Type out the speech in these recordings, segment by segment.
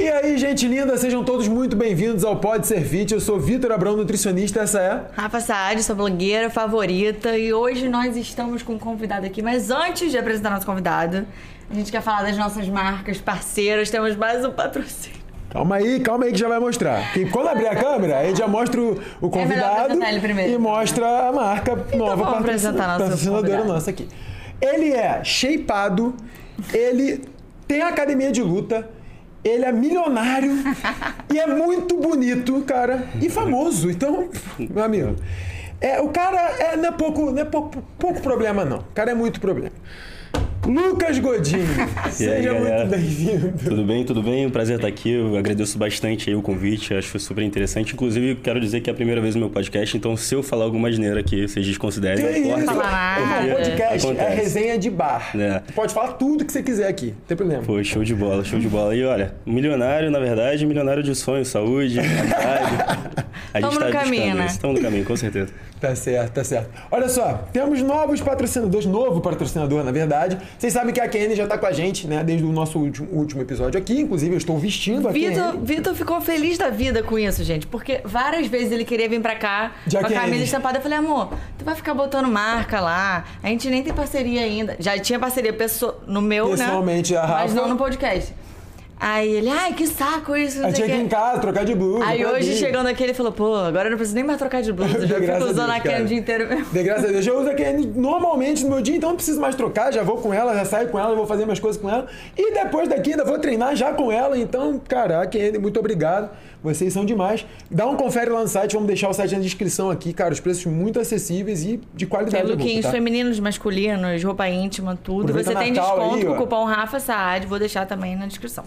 E aí, gente linda, sejam todos muito bem-vindos ao Pode Ser Fit. Eu sou Vitor Abrão, nutricionista, essa é... Rafa Saad, sua blogueira favorita. E hoje nós estamos com um convidado aqui. Mas antes de apresentar nosso convidado, a gente quer falar das nossas marcas parceiras. Temos mais um patrocínio. Calma aí, calma aí que já vai mostrar. Que quando abrir a câmera, a gente já mostra o, o convidado apresentar ele primeiro. e mostra a marca nova vamos apresentar patrocinadora convidado. nossa aqui. Ele é shapeado, ele tem academia de luta, ele é milionário e é muito bonito, cara, e famoso. Então, meu amigo, é, o cara é, não é, pouco, não é pouco, pouco problema, não. O cara é muito problema. Lucas Godinho, seja galera? muito bem-vindo. Tudo bem, tudo bem? Um prazer estar aqui. Eu agradeço bastante aí o convite, acho super interessante. Inclusive, quero dizer que é a primeira vez no meu podcast, então se eu falar alguma asneira aqui, vocês desconsiderem. Que isso? Falar nada. Irmão, podcast é Acontece. resenha de bar. É. Pode falar tudo que você quiser aqui, não tem problema. Pô, show de bola, show de bola. E olha, milionário, na verdade, milionário de sonhos, saúde, amizade. A Tamo gente no tá caminho, buscando né? Estamos no caminho, com certeza. Tá certo, tá certo. Olha só, temos novos patrocinadores, novo patrocinador, na verdade. Vocês sabem que a KN já tá com a gente, né, desde o nosso último, último episódio aqui. Inclusive, eu estou vestindo a Vitor. Vitor ficou feliz da vida com isso, gente. Porque várias vezes ele queria vir pra cá De com a camisa estampada. Eu falei, amor, tu vai ficar botando marca lá. A gente nem tem parceria ainda. Já tinha parceria pesso- no meu, Pessoalmente, né? a Rafa. Mas não no podcast. Aí ele, ai, que saco isso, sei tinha que ir em casa, trocar de blusa. Aí hoje, chegando aqui, ele falou, pô, agora eu não preciso nem mais trocar de blusa. Já fico usando a Ken cara. o dia inteiro mesmo. De graças a Deus. Eu uso a KN normalmente no meu dia, então não preciso mais trocar. Já vou com ela, já saio com ela, vou fazer minhas coisas com ela. E depois daqui ainda vou treinar já com ela. Então, cara, a KN, muito obrigado. Vocês são demais. Dá um confere lá no site, vamos deixar o site na descrição aqui, cara. Os preços muito acessíveis e de Tem qualidade. de roupa, lookinhos tá? femininos, masculinos, roupa íntima, tudo. Aproveita Você tem Natal desconto aí, com o cupom Rafa Saad, vou deixar também na descrição.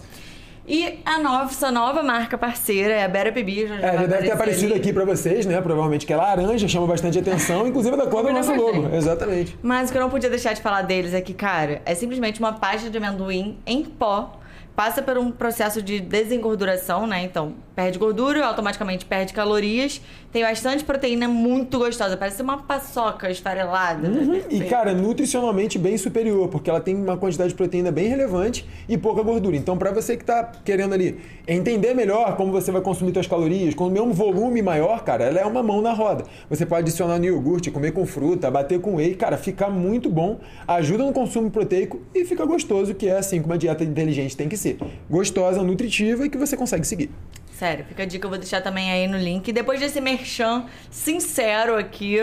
E a nossa nova marca parceira é a Bera Bibi. Já, É, já deve ter aparecido ali. aqui pra vocês, né? Provavelmente que é laranja, chama bastante atenção, inclusive da cor do nosso logo. Exatamente. Mas o que eu não podia deixar de falar deles é que, cara, é simplesmente uma pasta de amendoim em pó. Passa por um processo de desengorduração, né? Então, perde gordura, automaticamente perde calorias. Tem bastante proteína muito gostosa. Parece uma paçoca esfarelada. né? Uhum. E, Perfeito. cara, nutricionalmente bem superior, porque ela tem uma quantidade de proteína bem relevante e pouca gordura. Então, pra você que tá querendo ali entender melhor como você vai consumir suas calorias, com o mesmo volume maior, cara, ela é uma mão na roda. Você pode adicionar no iogurte, comer com fruta, bater com whey, cara, fica muito bom, ajuda no consumo proteico e fica gostoso, que é assim que uma dieta inteligente tem que ser. Gostosa, nutritiva e que você consegue seguir. Sério, fica a dica, eu vou deixar também aí no link. E depois desse merchan sincero aqui,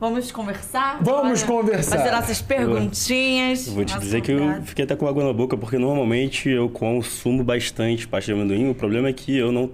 vamos conversar? Vamos conversar. Fazer nossas perguntinhas. Eu vou te dizer que eu fiquei até com água na boca, porque normalmente eu consumo bastante pasta de amendoim. O problema é que eu não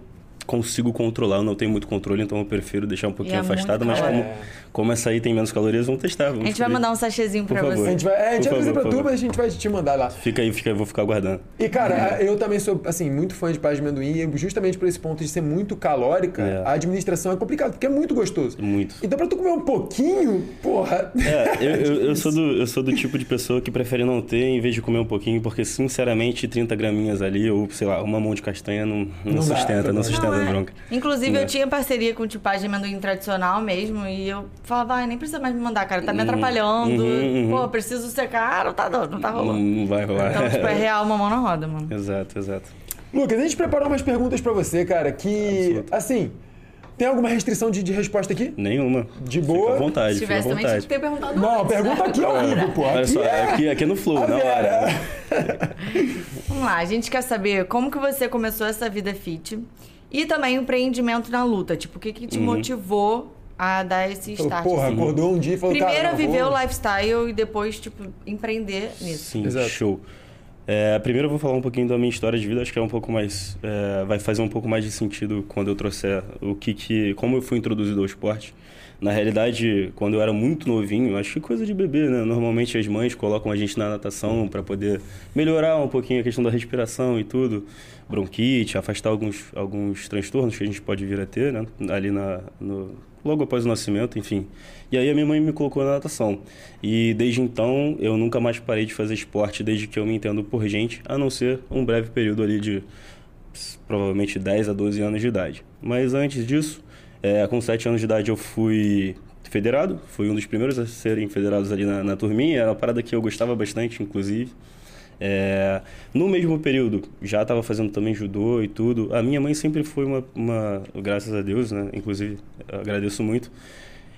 consigo controlar, eu não tenho muito controle, então eu prefiro deixar um pouquinho é muito afastado. Mas como, calórico. Como essa aí tem menos calorias, vamos testar. Vamos A gente vai mandar um sachezinho Por pra favor. A você. gente vai, é, a gente vai fazer pra tu, mas a gente vai te mandar lá. Fica aí, fica eu vou ficar aguardando. E, cara, eu também sou, assim, muito fã de pasta de amendoim e justamente por esse ponto de ser muito calórica, É. a administração é complicada, porque é muito gostoso. Muito. Então, pra tu comer um pouquinho, porra... É, eu, eu, eu sou do, eu sou do tipo de pessoa que prefere não ter em vez de comer um pouquinho, porque sinceramente 30 graminhas ali, ou sei lá, uma mão de castanha não, não, Não dá, sustenta, não não dá. sustenta Não, a é. bronca. Inclusive, É. eu tinha parceria com o tipagem de amendoim tradicional mesmo. E eu falava, ai, nem precisa mais me mandar, cara. Tá me atrapalhando. uhum, uhum. Pô, preciso secar. Não tá não tá rolando. não vai rolar. Então, tipo, é real uma mão na roda, mano. exato, exato. Lucas, a gente preparou umas perguntas pra você, cara, que, Absoluto. assim, tem alguma restrição de, de resposta aqui? Nenhuma. De Fica boa. à vontade, Se fica à tivesse também, tinha vontade. que ter perguntado Não, a antes, pergunta né? aqui é horrível, pô. Olha Aqui só, é... aqui, aqui é no flow, a na hora. Vera. Vamos lá, a gente quer saber como que você começou essa vida fit. E também o empreendimento na luta. Tipo, o que que te Uhum. motivou a dar esse Falou, start? porra, assim? acordou um dia e falou, Primeiro cara, viver vou... o lifestyle e depois, tipo, empreender nisso. Sim, Exato. show. É, primeiro eu vou falar um pouquinho da minha história de vida, acho que é um pouco mais. é, vai fazer um pouco mais de sentido quando eu trouxer o que que. como eu fui introduzido ao esporte. Na realidade, quando eu era muito novinho, acho que coisa de bebê, né? Normalmente as mães colocam a gente na natação para poder melhorar um pouquinho a questão da respiração e tudo, bronquite, afastar alguns, alguns transtornos que a gente pode vir a ter, né? Ali na, no, logo após o nascimento, enfim. E aí a minha mãe me colocou na natação. E desde então eu nunca mais parei de fazer esporte desde que eu me entendo por gente, a não ser um breve período ali de provavelmente 10 a 12 anos de idade. Mas antes disso, é, com 7 anos de idade eu fui federado, fui um dos primeiros a serem federados ali na, na turminha, era uma parada que eu gostava bastante, inclusive. É, no mesmo período, já estava fazendo também judô e tudo. A minha mãe sempre foi uma, uma, graças a Deus, né? Inclusive, agradeço muito.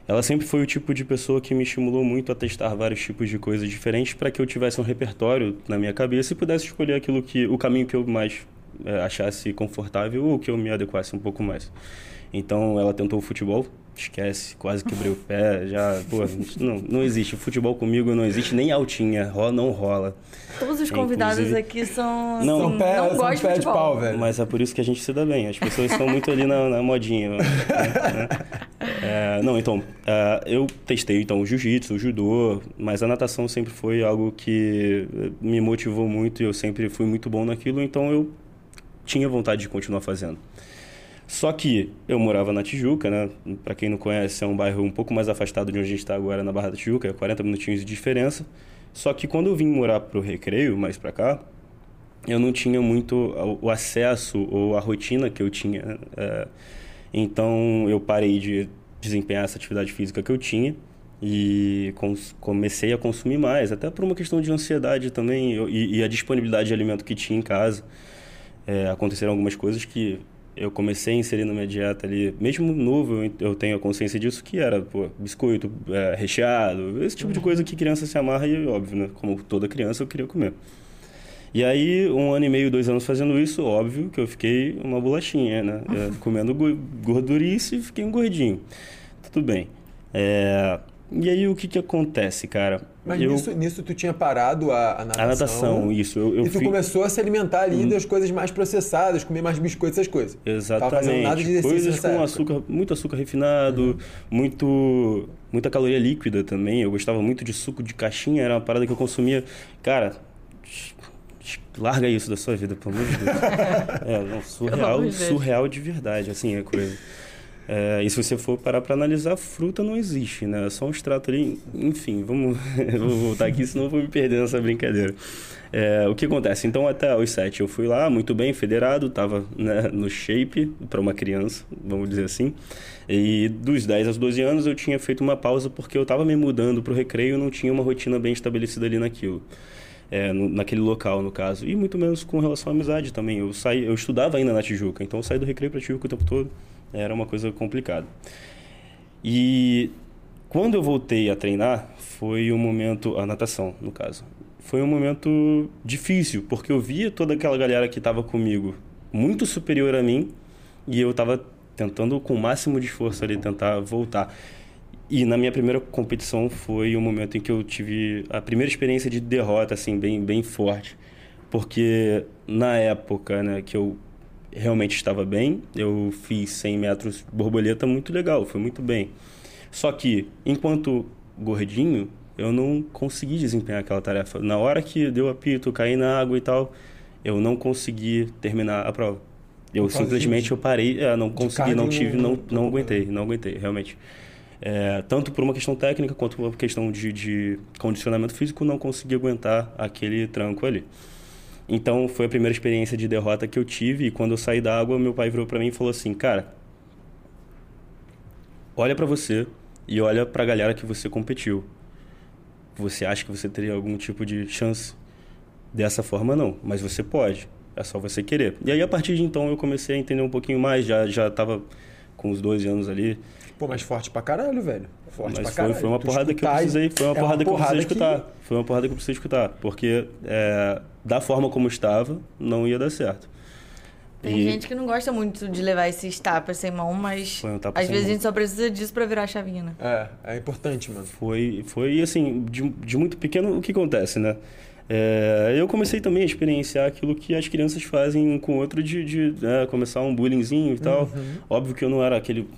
Ela sempre foi o tipo de pessoa que me estimulou muito a testar vários tipos de coisas diferentes para que eu tivesse um repertório na minha cabeça e pudesse escolher aquilo que o caminho que eu mais é, achasse confortável ou que eu me adequasse um pouco mais. Então, ela tentou o futebol, Esquece, quase quebrei o pé, já, pô, não, não existe. Futebol comigo não existe, nem altinha, rola, não rola. Todos os convidados Inclusive, aqui são. Não, são pé, não são pé de, de pau, velho. Mas é por isso que a gente se dá bem. As pessoas estão muito ali na, na modinha. Né? É, não, então, é, eu testei então o jiu-jitsu, o judô, mas a natação sempre foi algo que me motivou muito e eu sempre fui muito bom naquilo, então eu tinha vontade de continuar fazendo. Só que eu morava na Tijuca, né? Para quem não conhece, é um bairro um pouco mais afastado de onde a gente está agora, na Barra da Tijuca, é 40 minutinhos de diferença. Só que quando eu vim morar pro Recreio, mais para cá, eu não tinha muito o acesso ou a rotina que eu tinha. É, então eu parei de desempenhar essa atividade física que eu tinha e comecei a consumir mais, até por uma questão de ansiedade também e, e a disponibilidade de alimento que tinha em casa. É, aconteceram algumas coisas que eu comecei a inserir na minha dieta ali, mesmo novo, eu tenho a consciência disso, que era, pô, biscoito é, recheado, esse tipo de coisa que criança se amarra e, óbvio, né? Como toda criança, eu queria comer. E aí, um ano e meio, dois anos fazendo isso, óbvio que eu fiquei uma bolachinha, né? É, comendo gordurice fiquei um gordinho. Tudo bem. É... E aí, o que que acontece, cara? Mas eu... nisso, nisso tu tinha parado a, a natação. A natação, isso. Eu, eu e tu fui... começou a se alimentar ali hum. das coisas mais processadas, comer mais biscoitos, essas coisas. Exatamente. Tava fazendo nada de exercício coisas com época. açúcar, muito açúcar refinado, uhum. muito muita caloria líquida também. Eu gostava muito de suco de caixinha, era uma parada que eu consumia. Cara, larga isso da sua vida, pelo amor de Deus. é, não, surreal, surreal de verdade, assim, é coisa. É, e se você for parar para analisar, fruta não existe, né? É só um extrato ali. Enfim, vamos vou voltar aqui, senão vou me perder nessa brincadeira. É, o que acontece? Então, até os 7 eu fui lá, muito bem, federado, estava né, no shape para uma criança, vamos dizer assim. E dos 10 aos 12 anos eu tinha feito uma pausa porque eu estava me mudando para o recreio não tinha uma rotina bem estabelecida ali naquilo. É, no, naquele local, no caso. E muito menos com relação à amizade também. Eu, saí, eu estudava ainda na Tijuca, então eu saí do recreio para Tijuca o tempo todo era uma coisa complicada. E quando eu voltei a treinar, foi um momento, a natação, no caso, foi um momento difícil, porque eu via toda aquela galera que estava comigo muito superior a mim e eu estava tentando com o máximo de esforço ali tentar voltar. E na minha primeira competição foi um momento em que eu tive a primeira experiência de derrota assim bem bem forte, porque na época, né, que eu realmente estava bem. Eu fiz 100 metros borboleta muito legal, foi muito bem. Só que, enquanto gordinho, eu não consegui desempenhar aquela tarefa. Na hora que deu apito, caí na água e tal, eu não consegui terminar a prova. Eu simplesmente eu parei, é, não consegui, não tive, não, não aguentei, não aguentei, realmente. É, tanto por uma questão técnica quanto por uma questão de, de condicionamento físico, não consegui aguentar aquele tranco ali. Então foi a primeira experiência de derrota que eu tive e quando eu saí da água, meu pai virou para mim e falou assim: "Cara, olha para você e olha para a galera que você competiu. Você acha que você teria algum tipo de chance? Dessa forma não, mas você pode. É só você querer". E aí a partir de então eu comecei a entender um pouquinho mais, já já tava com os 12 anos ali. Pô, mas forte pra caralho, velho. Forte mas pra caralho. Foi, foi uma tu porrada que eu precisei, foi uma é porrada uma que eu precisei escutar. Que... Foi uma porrada que eu precisei escutar, porque é, da forma como estava, não ia dar certo. Tem e... gente que não gosta muito de levar esses tapas sem mão, mas um às vezes mão. a gente só precisa disso para virar a chavinha, né? É, é importante, mano. Foi, foi assim, de, de muito pequeno, o que acontece, né? É, eu comecei também a experienciar aquilo que as crianças fazem um com o outro de, de né, começar um bullyingzinho e tal. Uhum. Óbvio que eu não era aquele...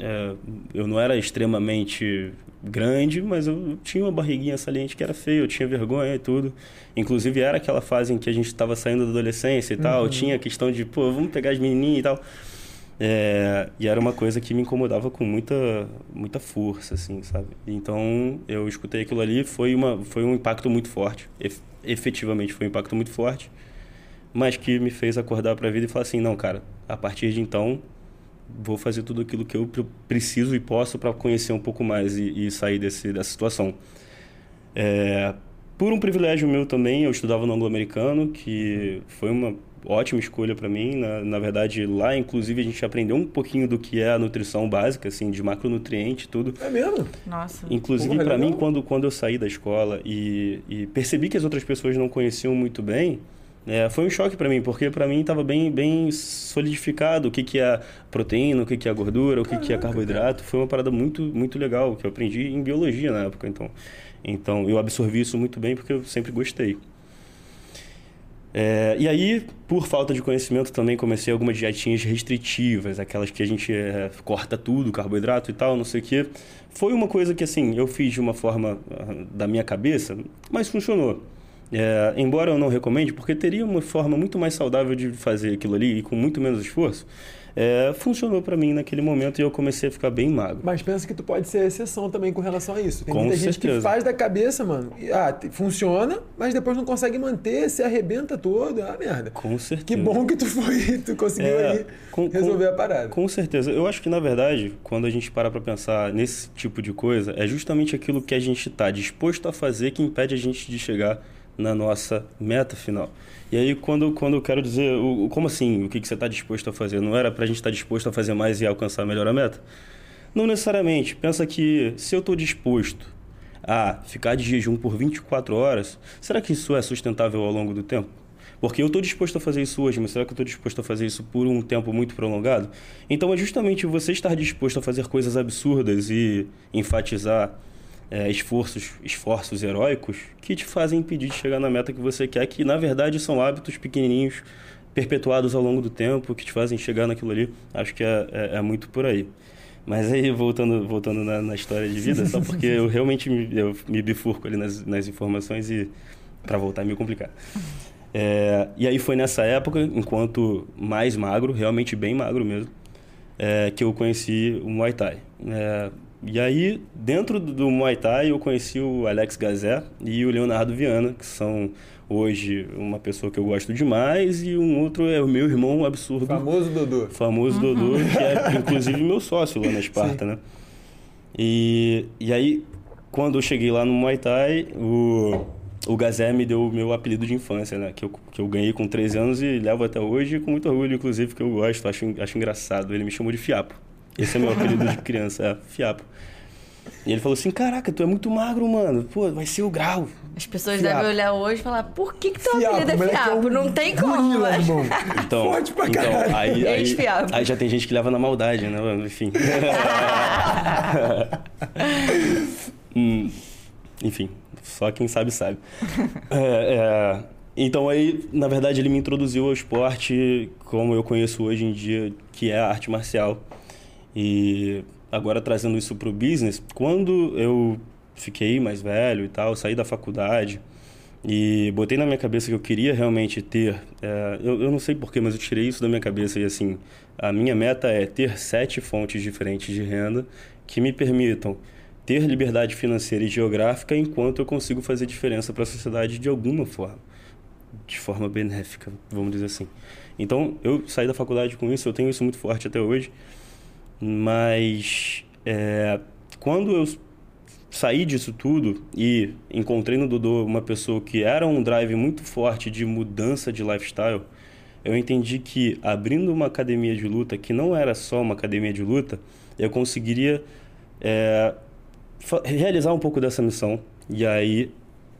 É, eu não era extremamente grande, mas eu tinha uma barriguinha saliente que era feia, eu tinha vergonha e tudo. Inclusive era aquela fase em que a gente estava saindo da adolescência e uhum. tal, tinha a questão de, pô, vamos pegar as menininhas e tal. É, e era uma coisa que me incomodava com muita, muita força, assim, sabe? Então eu escutei aquilo ali, foi, uma, foi um impacto muito forte. E, efetivamente foi um impacto muito forte, mas que me fez acordar para a vida e falar assim: não, cara, a partir de então vou fazer tudo aquilo que eu preciso e posso para conhecer um pouco mais e, e, sair desse, dessa situação. É, por um privilégio meu também, eu estudava no anglo-americano, que foi uma ótima escolha para mim. Na, na verdade, lá, inclusive, a gente aprendeu um pouquinho do que é a nutrição básica, assim, de macronutriente e tudo. É mesmo? Nossa. Inclusive, para mim, quando, quando eu saí da escola e, e percebi que as outras pessoas não conheciam muito bem, é, foi um choque para mim, porque para mim estava bem, bem solidificado o que, que é proteína, o que, que é gordura, o que, que é carboidrato. Foi uma parada muito, muito legal, que eu aprendi em biologia na época. Então, então eu absorvi isso muito bem porque eu sempre gostei. É, e aí, por falta de conhecimento, também comecei algumas dietinhas restritivas, aquelas que a gente é, corta tudo, carboidrato e tal, não sei o quê. Foi uma coisa que, assim, eu fiz de uma forma ah, da minha cabeça, mas funcionou. É, embora eu não recomende, porque teria uma forma muito mais saudável de fazer aquilo ali e com muito menos esforço, é, funcionou para mim naquele momento e eu comecei a ficar bem magro. Mas pensa que tu pode ser exceção também com relação a isso. Tem Com muita gente que certeza. faz da cabeça, mano. e, Ah, funciona, mas depois não consegue manter, se arrebenta todo. Ah, merda. Com certeza. Que bom que tu foi, tu conseguiu É, aí com- resolver com- a parada. Com certeza. Eu acho que, na verdade, quando a gente para pra pensar nesse tipo de coisa, é justamente aquilo que a gente está disposto a fazer que impede a gente de chegar na nossa meta final. E aí, quando, quando eu quero dizer, o, como assim, o que, que você está disposto a fazer? Não era pra gente estar disposto a fazer mais e alcançar melhor a meta? Não necessariamente. Pensa que se eu estou disposto a ficar de jejum por 24 horas, será que isso é sustentável ao longo do tempo? Porque eu estou disposto a fazer isso hoje, mas será que eu estou disposto a fazer isso por um tempo muito prolongado? Então é justamente você estar disposto a fazer coisas absurdas e enfatizar é, esforços, esforços heróicos que te fazem impedir de chegar na meta que você quer, que na verdade são hábitos pequenininhos, perpetuados ao longo do tempo, que te fazem chegar naquilo ali. Acho que é, é, é muito por aí. Mas aí, voltando, voltando na, na história de vida, só porque eu realmente me, eu me bifurco ali nas, nas informações e para voltar é meio complicado. É, e aí foi nessa época, enquanto mais magro, realmente bem magro mesmo, é, que eu conheci o Muay Thai. É, e aí, dentro do, Muay Thai, eu conheci o Alex Gazé e o Leonardo Viana, que são hoje uma pessoa que eu gosto demais, e um outro é o meu irmão absurdo, Famoso Dodô. famoso Dodô, que é inclusive meu sócio lá na Esparta, né? E, e aí, quando eu cheguei lá no Muay Thai, o, o Gazé me deu o meu apelido de infância, né? Que eu, que eu ganhei com 13 anos e levo até hoje com muito orgulho, inclusive, que eu gosto, acho, acho engraçado. Ele me chamou de Fiapo. Esse é meu apelido de criança, é Fiapo. E ele falou assim, caraca, tu é muito magro, mano. Pô, vai ser o grau. As pessoas Fiapo. devem olhar hoje e falar, por que, que teu Fiapo, apelido é é fiapo? um Não tem como, gorila, mas... irmão. Então, Forte pra então caralho. aí, aí, Ex-fiapo. aí já tem gente que leva na maldade, né? mano? Enfim. Hum, enfim, só quem sabe sabe. É, é, então aí, na verdade, ele me introduziu ao esporte como eu conheço hoje em dia, que é a arte marcial. E agora trazendo isso para o business, quando eu fiquei mais velho e tal, saí da faculdade e botei na minha cabeça que eu queria realmente ter, é, eu, eu não sei porquê, mas eu tirei isso da minha cabeça e assim, a minha meta é ter sete fontes diferentes de renda que me permitam ter liberdade financeira e geográfica enquanto eu consigo fazer diferença para a sociedade de alguma forma, de forma benéfica, vamos dizer assim. Então, eu saí da faculdade com isso, eu tenho isso muito forte até hoje, mas é, quando eu saí disso tudo e encontrei no Dodô uma pessoa que era um drive muito forte de mudança de lifestyle, eu entendi que abrindo uma academia de luta, que não era só uma academia de luta, eu conseguiria é, realizar um pouco dessa missão. E aí,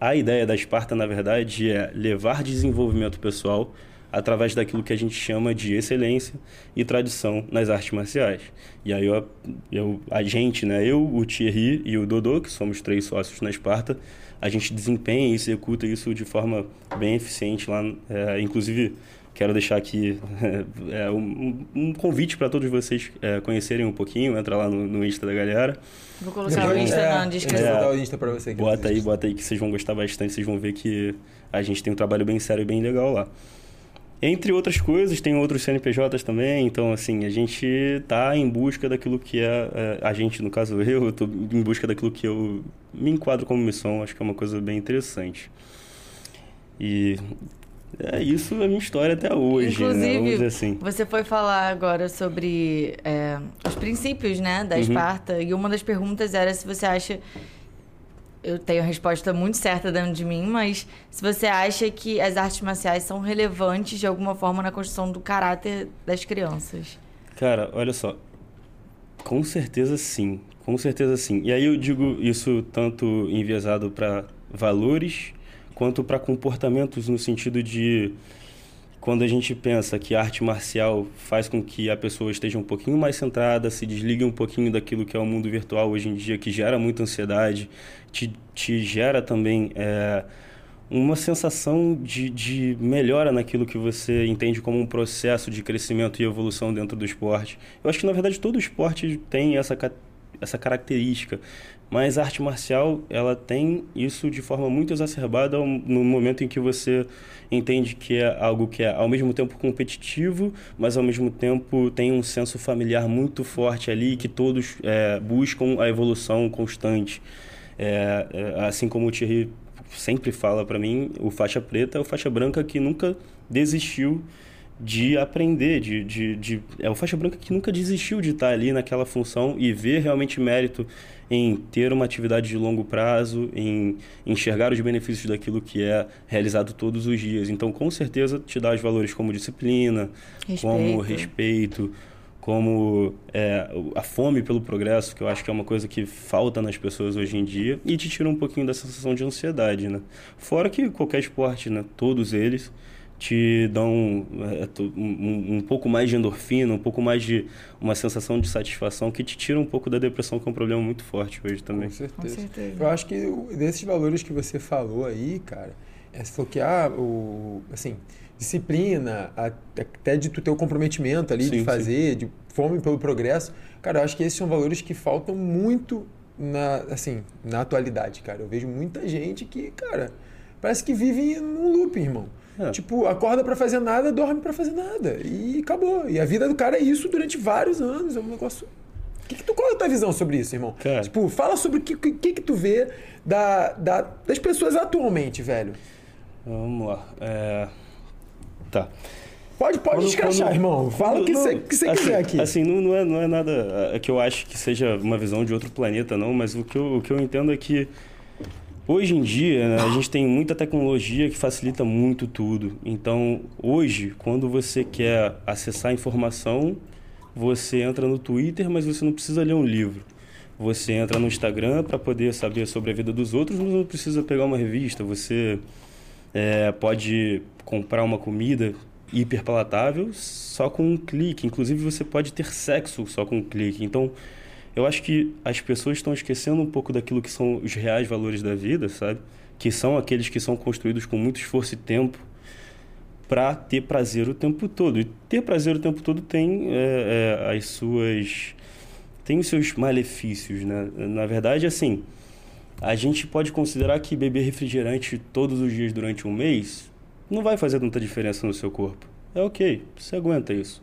a ideia da Esparta, na verdade, é levar desenvolvimento pessoal através daquilo que a gente chama de excelência e tradição nas artes marciais. E aí eu, eu, a gente, né, eu, o Thierry e o Dodô, que somos três sócios na Esparta, a gente desempenha e executa isso de forma bem eficiente lá. é, inclusive, quero deixar aqui é, um, um convite para todos vocês é, conhecerem um pouquinho, entra lá no, no Insta da galera. Vou colocar o Depois- Insta é, na descrição. vou botar o Insta pra você aqui. Bota aí, bota aí que vocês vão gostar bastante, vocês vão ver que a gente tem um trabalho bem sério e bem legal lá. Entre outras coisas, tem outros CNPJs também, então assim, a gente tá em busca daquilo que é, é, a gente, no caso eu, eu tô em busca daquilo que eu me enquadro como missão, acho que é uma coisa bem interessante. E é isso a minha história até hoje, né? Inclusive, dizer assim. você foi falar agora sobre é, os princípios né, da Uhum. Esparta, e uma das perguntas era se você acha. Eu tenho a resposta muito certa dentro de mim, mas se você acha que as artes marciais são relevantes de alguma forma na construção do caráter das crianças. Cara, olha só. Com certeza sim. Com certeza sim. E aí eu digo isso tanto enviesado para valores quanto para comportamentos no sentido de quando a gente pensa que a arte marcial faz com que a pessoa esteja um pouquinho mais centrada, se desligue um pouquinho daquilo que é o mundo virtual hoje em dia, que gera muita ansiedade, te, te gera também é, uma sensação de, de melhora naquilo que você entende como um processo de crescimento e evolução dentro do esporte. Eu acho que, na verdade, todo esporte tem essa, essa característica. Mas a arte marcial, ela tem isso de forma muito exacerbada no momento em que você entende que é algo que é ao mesmo tempo competitivo, mas ao mesmo tempo tem um senso familiar muito forte ali, que todos é, buscam a evolução constante. É, é, assim como o Thierry sempre fala para mim, o faixa preta é o faixa branca que nunca desistiu de aprender, de, de, de, é o faixa branca que nunca desistiu de estar ali naquela função e ver realmente mérito em ter uma atividade de longo prazo, em enxergar os benefícios daquilo que é realizado todos os dias. Então, com certeza, te dá os valores como disciplina, respeito. como respeito, como é, a fome pelo progresso, que eu acho que é uma coisa que falta nas pessoas hoje em dia, e te tira um pouquinho da sensação de ansiedade, né? Fora que qualquer esporte, né? Todos eles te dão é, um, um, pouco mais de endorfina, um pouco mais de uma sensação de satisfação que te tira um pouco da depressão, que é um problema muito forte hoje também. Com certeza. Com certeza. Eu acho que desses valores que você falou aí, cara, é, você falou que ah, o, assim, disciplina, até de tu ter o comprometimento ali sim, de fazer, sim. de fome pelo progresso, cara, eu acho que esses são valores que faltam muito na, assim, na atualidade, cara. Eu vejo muita gente que, cara, parece que vive num loop, irmão. É. Tipo, acorda para fazer nada, dorme para fazer nada. E acabou. E a vida do cara é isso durante vários anos. É um negócio. Que que tu, qual é a tua visão sobre isso, irmão? Cara. Tipo, fala sobre o que, que, que tu vê da, da, das pessoas atualmente, velho. Vamos lá. É... Tá. Pode, pode escrachar, irmão. Fala o que você assim, quiser aqui. Assim, não, não, é, não é nada é que eu acho que seja uma visão de outro planeta, não, mas o que eu, o que eu entendo é que Hoje em dia, né, a gente tem muita tecnologia que facilita muito tudo. Então, hoje, quando você quer acessar informação, você entra no Twitter, mas você não precisa ler um livro. Você entra no Instagram para poder saber sobre a vida dos outros, mas não precisa pegar uma revista. Você é, pode comprar uma comida hiper palatável só com um clique. Inclusive, você pode ter sexo só com um clique. Então, eu acho que as pessoas estão esquecendo um pouco daquilo que são os reais valores da vida, sabe? Que são aqueles que são construídos com muito esforço e tempo para ter prazer o tempo todo. E ter prazer o tempo todo tem é, é, as suas. tem os seus malefícios, né? Na verdade, assim, a gente pode considerar que beber refrigerante todos os dias durante um mês não vai fazer tanta diferença no seu corpo. É ok, você aguenta isso.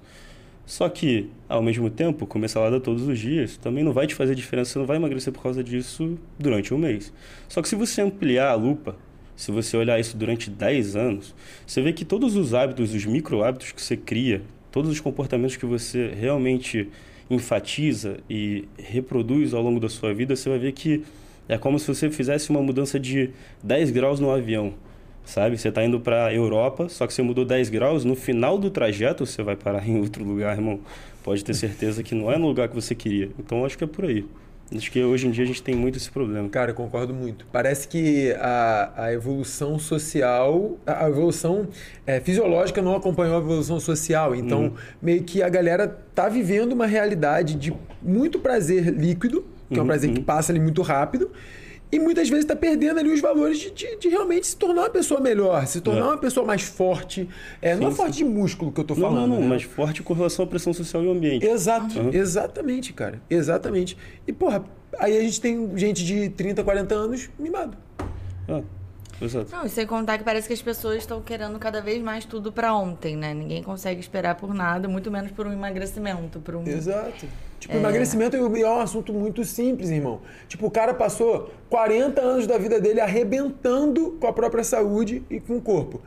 Só que, ao mesmo tempo, comer salada todos os dias também não vai te fazer diferença, você não vai emagrecer por causa disso durante um mês. Só que se você ampliar a lupa, se você olhar isso durante 10 anos, você vê que todos os hábitos, os micro hábitos que você cria, todos os comportamentos que você realmente enfatiza e reproduz ao longo da sua vida, você vai ver que é como se você fizesse uma mudança de 10 graus no avião sabe? Você está indo para a Europa, só que você mudou 10 graus, no final do trajeto você vai parar em outro lugar, irmão. Pode ter certeza que não é no lugar que você queria. Então acho que é por aí. Acho que hoje em dia a gente tem muito esse problema. Cara, eu concordo muito. Parece que a, a evolução social, a evolução é, fisiológica não acompanhou a evolução social. Então, uhum. meio que a galera tá vivendo uma realidade de muito prazer líquido, que uhum, é um prazer uhum. que passa ali muito rápido, e muitas vezes está perdendo ali os valores de, de, de, realmente se tornar uma pessoa melhor, se tornar é. uma pessoa mais forte. É, sim, não é forte de músculo que eu estou falando. Não, não, né? mas forte com relação à pressão social e ao ambiente. Exato, uhum. exatamente, cara. Exatamente. E, porra, aí a gente tem gente de 30, 40 anos mimado. Ah. Exato. Não, e sem contar que parece que as pessoas estão querendo cada vez mais tudo para ontem, né? Ninguém consegue esperar por nada, muito menos por um emagrecimento, por um... Exato. Tipo, é... emagrecimento é um assunto muito simples, irmão. Tipo, o cara passou 40 anos da vida dele arrebentando com a própria saúde e com o corpo.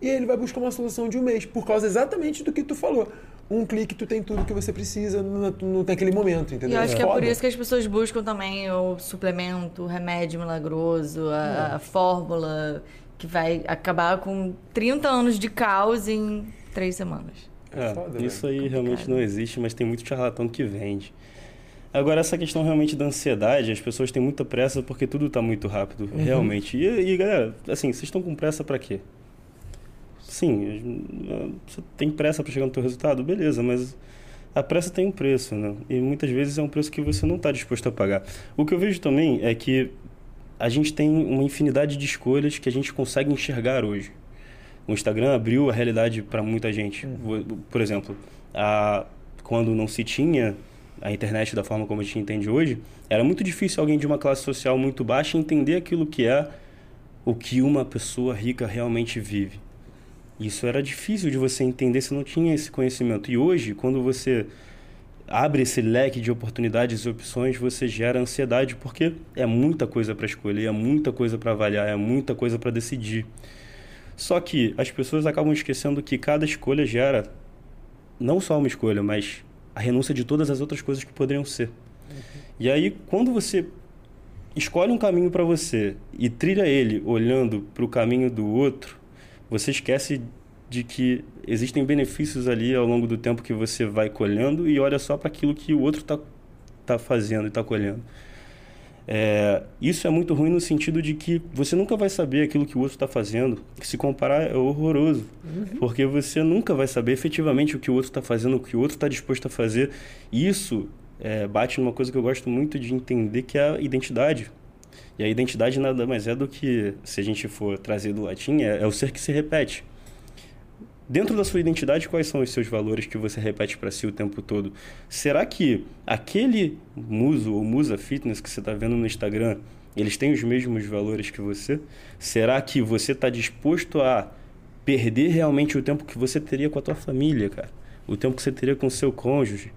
e ele vai buscar uma solução de um mês, por causa exatamente do que tu falou. Um clique, tu tem tudo que você precisa no, no, naquele momento, E entendeu? eu acho que é Foda. por isso que as pessoas buscam também o suplemento, o remédio milagroso, a, a fórmula que vai acabar com 30 anos de caos em três semanas. É, foda, isso aí realmente não existe, mas tem muito charlatão que vende. Agora, essa questão realmente da ansiedade, as pessoas têm muita pressa porque tudo está muito rápido, Uhum. realmente. E, e, galera, assim, vocês estão com pressa para quê? Sim, você tem pressa para chegar no teu resultado? Beleza, mas a pressa tem um preço, né? E muitas vezes é um preço que você não está disposto a pagar. O que eu vejo também é que a gente tem uma infinidade de escolhas que a gente consegue enxergar hoje. O Instagram abriu a realidade para muita gente. Vo- Por exemplo, a, quando não se tinha a internet da forma como a gente entende hoje, era muito difícil alguém de uma classe social muito baixa entender aquilo que é o que uma pessoa rica realmente vive. Isso era difícil de você entender se não tinha esse conhecimento. E hoje, quando você abre esse leque de oportunidades e opções, você gera ansiedade porque é muita coisa para escolher, é muita coisa para avaliar, é muita coisa para decidir. Só que as pessoas acabam esquecendo que cada escolha gera não só uma escolha, mas a renúncia de todas as outras coisas que poderiam ser. E aí, quando você escolhe um caminho para você e trilha ele olhando para o caminho do outro, você esquece de que existem benefícios ali ao longo do tempo que você vai colhendo e olha só para aquilo que o outro está tá fazendo e está colhendo. É, isso é muito ruim no sentido de que você nunca vai saber aquilo que o outro está fazendo. Se comparar é horroroso, porque você nunca vai saber efetivamente o que o outro está fazendo, o que o outro está disposto a fazer. Isso é, bate numa coisa que eu gosto muito de entender, que é a identidade. E a identidade nada mais é do que, se a gente for trazer do latim, é, é o ser que se repete. Dentro da sua identidade, quais são os seus valores que você repete para si o tempo todo? Será que aquele muso ou musa fitness que você está vendo no Instagram, eles têm os mesmos valores que você? Será que você está disposto a perder realmente o tempo que você teria com a tua família, cara? O tempo que você teria com o seu cônjuge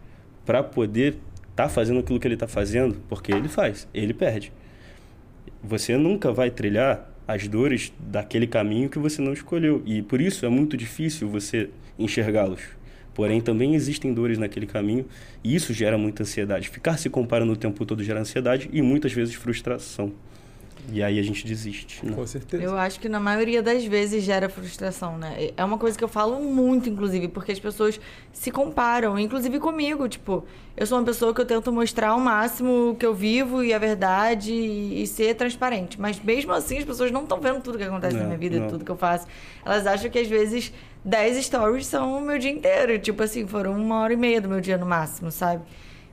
para poder estar tá fazendo aquilo que ele está fazendo? Porque ele faz, ele perde. Você nunca vai trilhar as dores daquele caminho que você não escolheu. E por isso é muito difícil você enxergá-los. Porém, também existem dores naquele caminho e isso gera muita ansiedade. Ficar se comparando o tempo todo gera ansiedade e muitas vezes frustração. E aí a gente desiste. né? Com certeza. Eu acho que na maioria das vezes gera frustração, né? É uma coisa que eu falo muito, inclusive, porque as pessoas se comparam, inclusive comigo. Tipo, eu sou uma pessoa que eu tento mostrar ao máximo o que eu vivo e a verdade e, e ser transparente. Mas mesmo assim, as pessoas não estão vendo tudo que acontece na Não, minha vida, não. tudo que eu faço. Elas acham que às vezes 10 stories são o meu dia inteiro. Tipo assim, foram uma hora e meia do meu dia no máximo, sabe?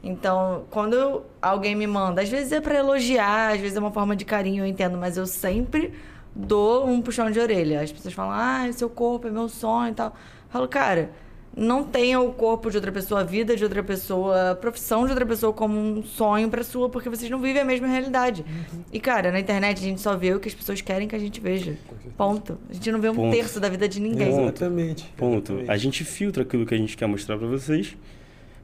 Então, quando alguém me manda, às vezes é pra elogiar, às vezes é uma forma de carinho, eu entendo, mas eu sempre dou um puxão de orelha. As pessoas falam, ah, seu corpo é meu sonho e tal. Eu falo, cara, não tenha o corpo de outra pessoa, a vida de outra pessoa, a profissão de outra pessoa como um sonho pra sua, porque vocês não vivem a mesma realidade. E, cara, na internet a gente só vê o que as pessoas querem que a gente veja. Ponto. A gente não vê um Ponto. terço da vida de ninguém. Ponto. Exatamente. Ponto. Exatamente. A gente filtra aquilo que a gente quer mostrar para vocês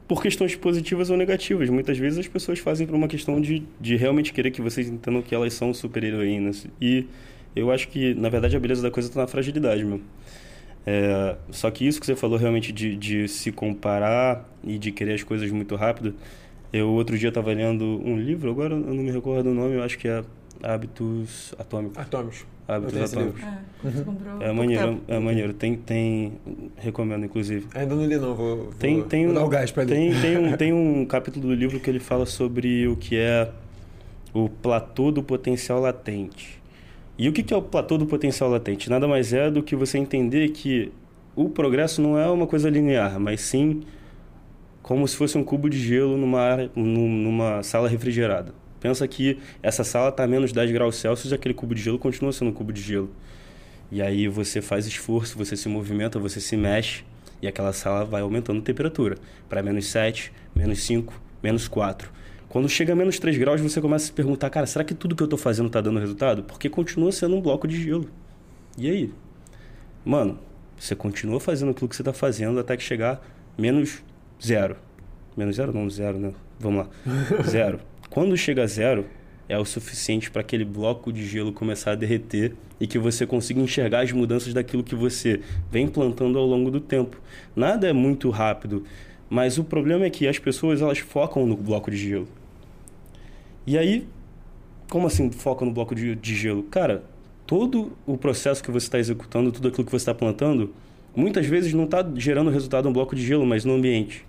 por questões positivas ou negativas. Muitas vezes as pessoas fazem por uma questão de, de realmente querer que vocês entendam que elas são super-heroínas. E eu acho que, na verdade, a beleza da coisa está na fragilidade mesmo. É, só que isso que você falou realmente de, de se comparar e de querer as coisas muito rápido. Eu outro dia estava lendo um livro, agora eu não me recordo o nome, eu acho que é Hábitos Atômicos. Atômicos. Hábitos Atômicos. É, comprou É maneiro, tempo. é maneiro. Tem, tem, recomendo inclusive. Ainda não li, não. Vou, vou, Tem, tem, vou um, dar o gás pra ler. tem, tem, um, tem um capítulo do livro que ele fala sobre o que é o platô do potencial latente. E o que que é o platô do potencial latente? Nada mais é do que você entender que o progresso não é uma coisa linear, mas sim como se fosse um cubo de gelo numa, área- num- numa sala refrigerada. Pensa que essa sala está a menos 10 graus Celsius e aquele cubo de gelo continua sendo um cubo de gelo. E aí você faz esforço, você se movimenta, você se mexe e aquela sala vai aumentando a temperatura para menos 7, menos 5, menos 4. Quando chega a menos 3 graus, você começa a se perguntar, cara, será que tudo que eu estou fazendo está dando resultado? Porque continua sendo um bloco de gelo. E aí? Mano, você continua fazendo aquilo que você está fazendo até que chegar menos zero. Menos zero? Não, zero, né? Vamos lá. zero. Quando chega a zero, é o suficiente para aquele bloco de gelo começar a derreter e que você consiga enxergar as mudanças daquilo que você vem plantando ao longo do tempo. Nada é muito rápido, mas o problema é que as pessoas elas focam no bloco de gelo. E aí, como assim focam no bloco de, de gelo? Cara, todo o processo que você está executando, tudo aquilo que você está plantando, muitas vezes não está gerando resultado no bloco de gelo, mas no ambiente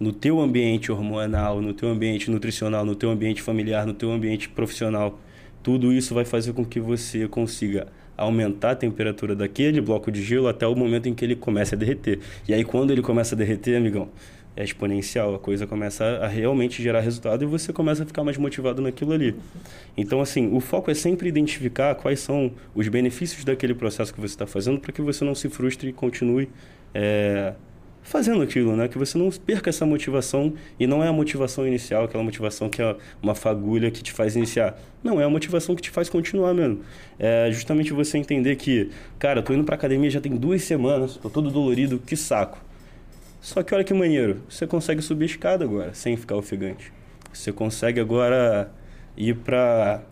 no teu ambiente hormonal, no teu ambiente nutricional, no teu ambiente familiar, no teu ambiente profissional. Tudo isso vai fazer com que você consiga aumentar a temperatura daquele bloco de gelo até o momento em que ele começa a derreter. E aí quando ele começa a derreter, amigão, é exponencial, a coisa começa a realmente gerar resultado e você começa a ficar mais motivado naquilo ali. Então, assim, o foco é sempre identificar quais são os benefícios daquele processo que você está fazendo para que você não se frustre e continue é, fazendo aquilo, né? Que você não perca essa motivação e não é a motivação inicial, aquela motivação que é uma fagulha que te faz iniciar. Não, é a motivação que te faz continuar mesmo. É justamente você entender que, cara, tô indo pra academia já tem duas semanas, tô todo dolorido, que saco. Só que olha que maneiro, você consegue subir a escada agora, sem ficar ofegante. Você consegue agora ir pra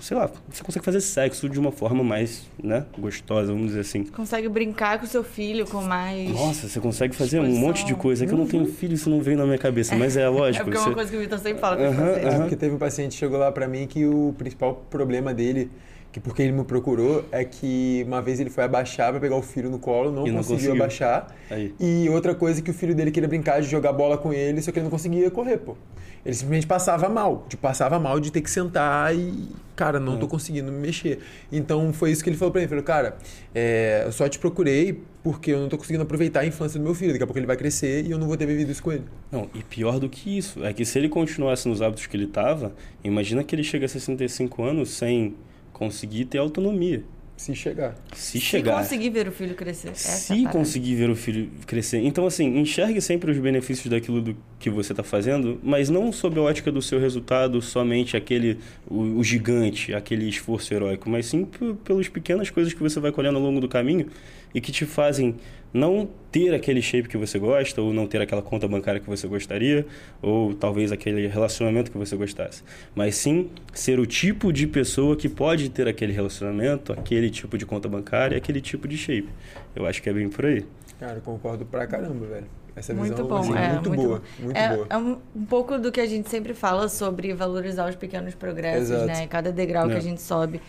sei lá, você consegue fazer sexo de uma forma mais, né, gostosa, vamos dizer assim. Consegue brincar com seu filho com mais. Nossa, você consegue fazer um monte de coisa. É que eu não tenho uhum. filho, isso não veio na minha cabeça, mas é lógico. é porque é uma coisa que o Vitor sempre fala pra uhum, fazer. É porque teve um paciente que chegou lá pra mim que o principal problema dele que porque ele me procurou é que uma vez ele foi abaixar para pegar o filho no colo, não, não conseguiu, conseguiu, abaixar. Aí. E outra coisa que o filho dele queria brincar de jogar bola com ele, só que ele não conseguia correr, pô. Ele simplesmente passava mal, de passava mal de ter que sentar e, cara, não é. tô conseguindo me mexer. Então foi isso que ele falou para mim, ele falou, cara, é, eu só te procurei porque eu não tô conseguindo aproveitar a infância do meu filho, daqui a pouco ele vai crescer e eu não vou ter vivido isso com ele. Não, e pior do que isso, é que se ele continuasse nos hábitos que ele tava, imagina que ele chega a 65 anos sem conseguir ter autonomia. Se chegar. Se chegar. Se conseguir ver o filho crescer. Se é conseguir ver o filho crescer. Então, assim, enxergue sempre os benefícios daquilo do que você está fazendo, mas não sob a ótica do seu resultado, somente aquele, o, o gigante, aquele esforço heróico, mas sim pelas pequenas coisas que você vai colhendo ao longo do caminho e que te fazem não ter aquele shape que você gosta, ou não ter aquela conta bancária que você gostaria, ou talvez aquele relacionamento que você gostasse. Mas sim ser o tipo de pessoa que pode ter aquele relacionamento, aquele tipo de conta bancária, aquele tipo de shape. Eu acho que é bem por aí. Cara, eu concordo pra caramba, velho. Essa muito visão bom, assim, é, muito, muito boa. Muito é, boa. é um, um, pouco do que a gente sempre fala sobre valorizar os pequenos progressos, Exato. né? Cada degrau é. que a gente sobe.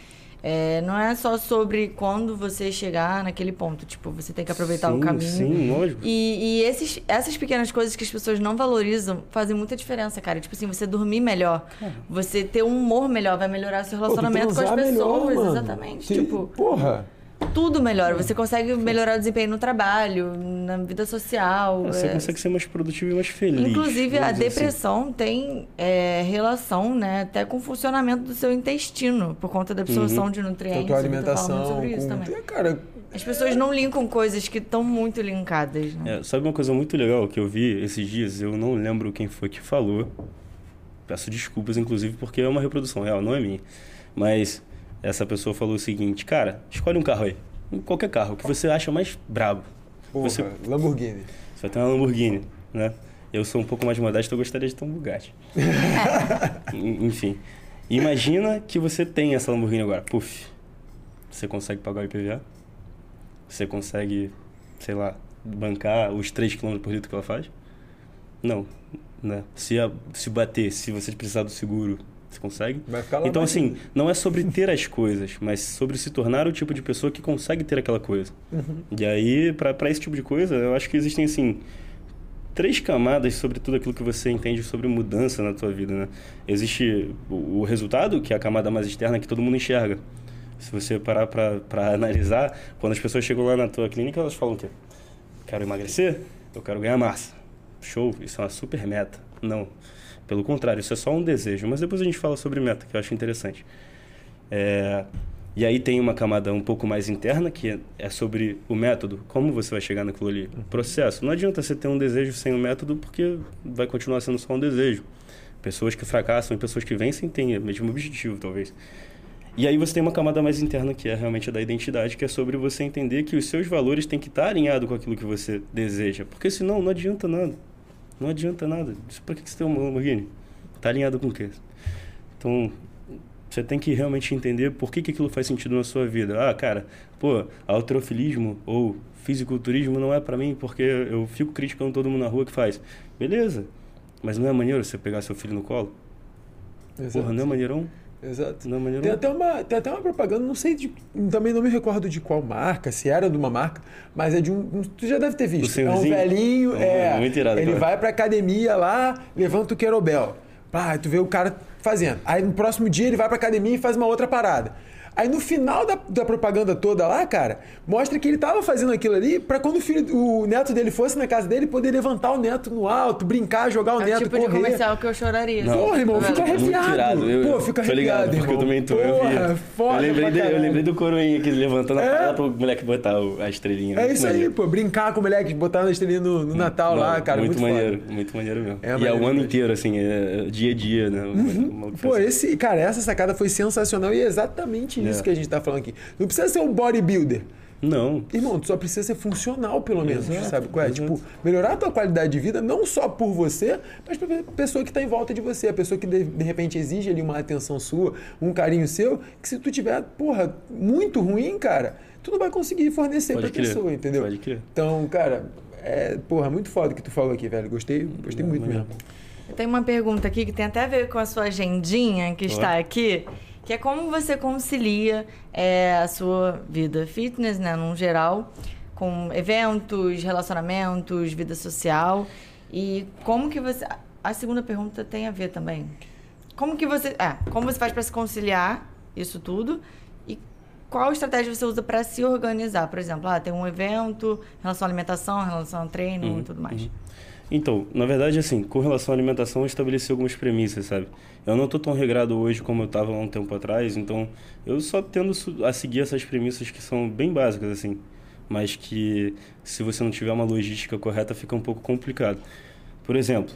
É, não é só sobre quando você chegar naquele ponto. Tipo, você tem que aproveitar sim, o caminho. Sim, lógico. E, e esses, essas pequenas coisas que as pessoas não valorizam fazem muita diferença, cara. Tipo assim, você dormir melhor, é. você ter um humor melhor, vai melhorar seu relacionamento Pô, com as pessoas. Melhor, exatamente. Te... Tipo. Porra! Tudo melhora. Você consegue melhorar o desempenho no trabalho, na vida social. É, você é... consegue ser mais produtivo e mais feliz. Inclusive, a assim. depressão assim. tem é, relação né, até com o funcionamento do seu intestino, por conta da absorção uhum. de nutrientes. Então, a alimentação. Sobre isso com... também. Cara, as pessoas não linkam coisas que estão muito linkadas. Né? É, sabe uma coisa muito legal que eu vi esses dias? Eu não lembro quem foi que falou. Peço desculpas, inclusive, porque é uma reprodução real, não é minha. Mas essa pessoa falou o seguinte, cara, escolhe um carro aí. Qualquer carro, que você acha mais brabo. Porra, você... Lamborghini. Você vai ter uma Lamborghini, né? Eu sou um pouco mais modesto, eu gostaria de ter um Bugatti. Enfim. Imagina que você tem essa Lamborghini agora. Puf. Você consegue pagar o IPVA? Você consegue, sei lá, bancar os 3 km por litro que ela faz? Não. Né? Se, a, se bater, se você precisar do seguro, você consegue? Vai ficar lá então, assim, não é sobre ter as coisas, mas sobre se tornar o tipo de pessoa que consegue ter aquela coisa. Uhum. E aí, para esse tipo de coisa, eu acho que existem, assim, três camadas sobre tudo aquilo que você entende sobre mudança na tua vida, né? Existe o, o resultado, que é a camada mais externa que todo mundo enxerga. Se você parar para analisar, quando as pessoas chegam lá na tua clínica, elas falam o quê? Quero emagrecer? Eu quero ganhar massa. Show, isso é uma super meta. Não. Pelo contrário, isso é só um desejo. Mas depois a gente fala sobre meta, que eu acho interessante. É... E aí tem uma camada um pouco mais interna, que é, sobre o método, como você vai chegar naquilo ali. O processo. Não adianta você ter um desejo sem o um método, porque vai continuar sendo só um desejo. Pessoas que fracassam e pessoas que vencem têm o mesmo objetivo, talvez. E aí você tem uma camada mais interna, que é realmente a da identidade, que é sobre você entender que os seus valores têm que estar alinhados com aquilo que você deseja. Porque senão não adianta nada. Não adianta nada. Para que você tem uma Lamborghini? Está alinhado com o quê? Então, Você tem que realmente entender por que, que aquilo faz sentido na sua vida. Ah, cara, pô, alterofilismo ou fisiculturismo não é para mim porque eu fico criticando todo mundo na rua que faz. Beleza, mas não é maneiro você pegar seu filho no colo? Exato. Porra, não é maneirão? Exato. Não é? Tem até, uma, tem até uma propaganda, não sei, de, também não me recordo de qual marca, se era de uma marca, mas é de um. tu já deve ter visto. É um velhinho, é. Muito irado, ele cara. vai pra academia lá, levanta o querobel. Ah, tu vê o cara fazendo. Aí no próximo dia ele vai pra academia e faz uma outra parada. Aí no final da, da propaganda toda lá, cara, mostra que ele tava fazendo aquilo ali para quando o, filho, o neto dele fosse na casa dele, poder levantar o neto no alto, brincar, jogar o é neto, tipo correr. de comercial que eu choraria. Não, Porra, irmão, fica arrepiado. Eu, Pô, fica arrepiado, ligado, porque eu também tô. Porra, eu, foda eu, lembrei de, eu lembrei do coroinha que levantando é. a parada pro moleque botar a estrelinha. É isso aí, pô, brincar com o moleque, botar a estrelinha no, no Natal Não, lá, cara, muito, muito maneiro, foda. muito maneiro mesmo. É e é o ano inteiro, assim, é dia a dia, né? Uhum. Pô, esse, cara, essa sacada foi sensacional e é exatamente isso é. que a gente tá falando aqui. Não precisa ser um bodybuilder. Não. Irmão, tu só precisa ser funcional, pelo menos, exato, sabe qual é? Exato. Tipo, melhorar a tua qualidade de vida, não só por você, mas pra pessoa que está em volta de você, a pessoa que de, de, repente exige ali uma atenção sua, um carinho seu, que se tu tiver, porra, muito ruim, cara, tu não vai conseguir fornecer Pode pra crer. pessoa, entendeu? Pode crer. Então, cara, é, porra, muito foda o que tu falou aqui, velho. Gostei, gostei não, muito mesmo. Eu tenho uma pergunta aqui que tem até a ver com a sua agendinha que está aqui que é como você concilia é, a sua vida fitness, né, num geral, com eventos, relacionamentos, vida social e como que você a segunda pergunta tem a ver também. Como que você, é, como você faz para se conciliar isso tudo e qual estratégia você usa para se organizar? Por exemplo, ah, tem um evento, relação à alimentação, relação ao treino uhum, e tudo mais. Uhum. Então, na verdade, assim, com relação à alimentação, eu estabeleci algumas premissas, sabe? Eu não estou tão regrado hoje como eu estava há um tempo atrás, então eu só tendo a seguir essas premissas que são bem básicas, assim, mas que se você não tiver uma logística correta fica um pouco complicado. Por exemplo,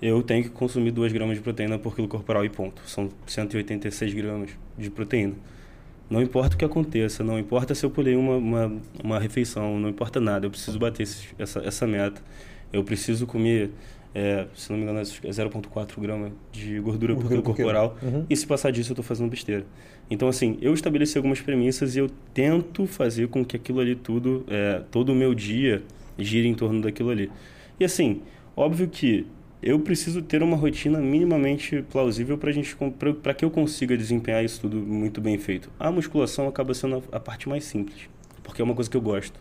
eu tenho que consumir 2 gramas de proteína por quilo corporal e ponto. São 186 gramas de proteína. Não importa o que aconteça, não importa se eu pulei uma, uma, uma refeição, não importa nada, eu preciso bater esse, essa, essa meta eu preciso comer, é, se não me engano, é 0,4 gramas de gordura por quilo corporal. Uhum. E se passar disso, eu estou fazendo besteira. Então, assim, eu estabeleci algumas premissas e eu tento fazer com que aquilo ali tudo, é, todo o meu dia, gire em torno daquilo ali. E, assim, óbvio que eu preciso ter uma rotina minimamente plausível para que eu consiga desempenhar isso tudo muito bem feito. A musculação acaba sendo a, a parte mais simples, porque é uma coisa que eu gosto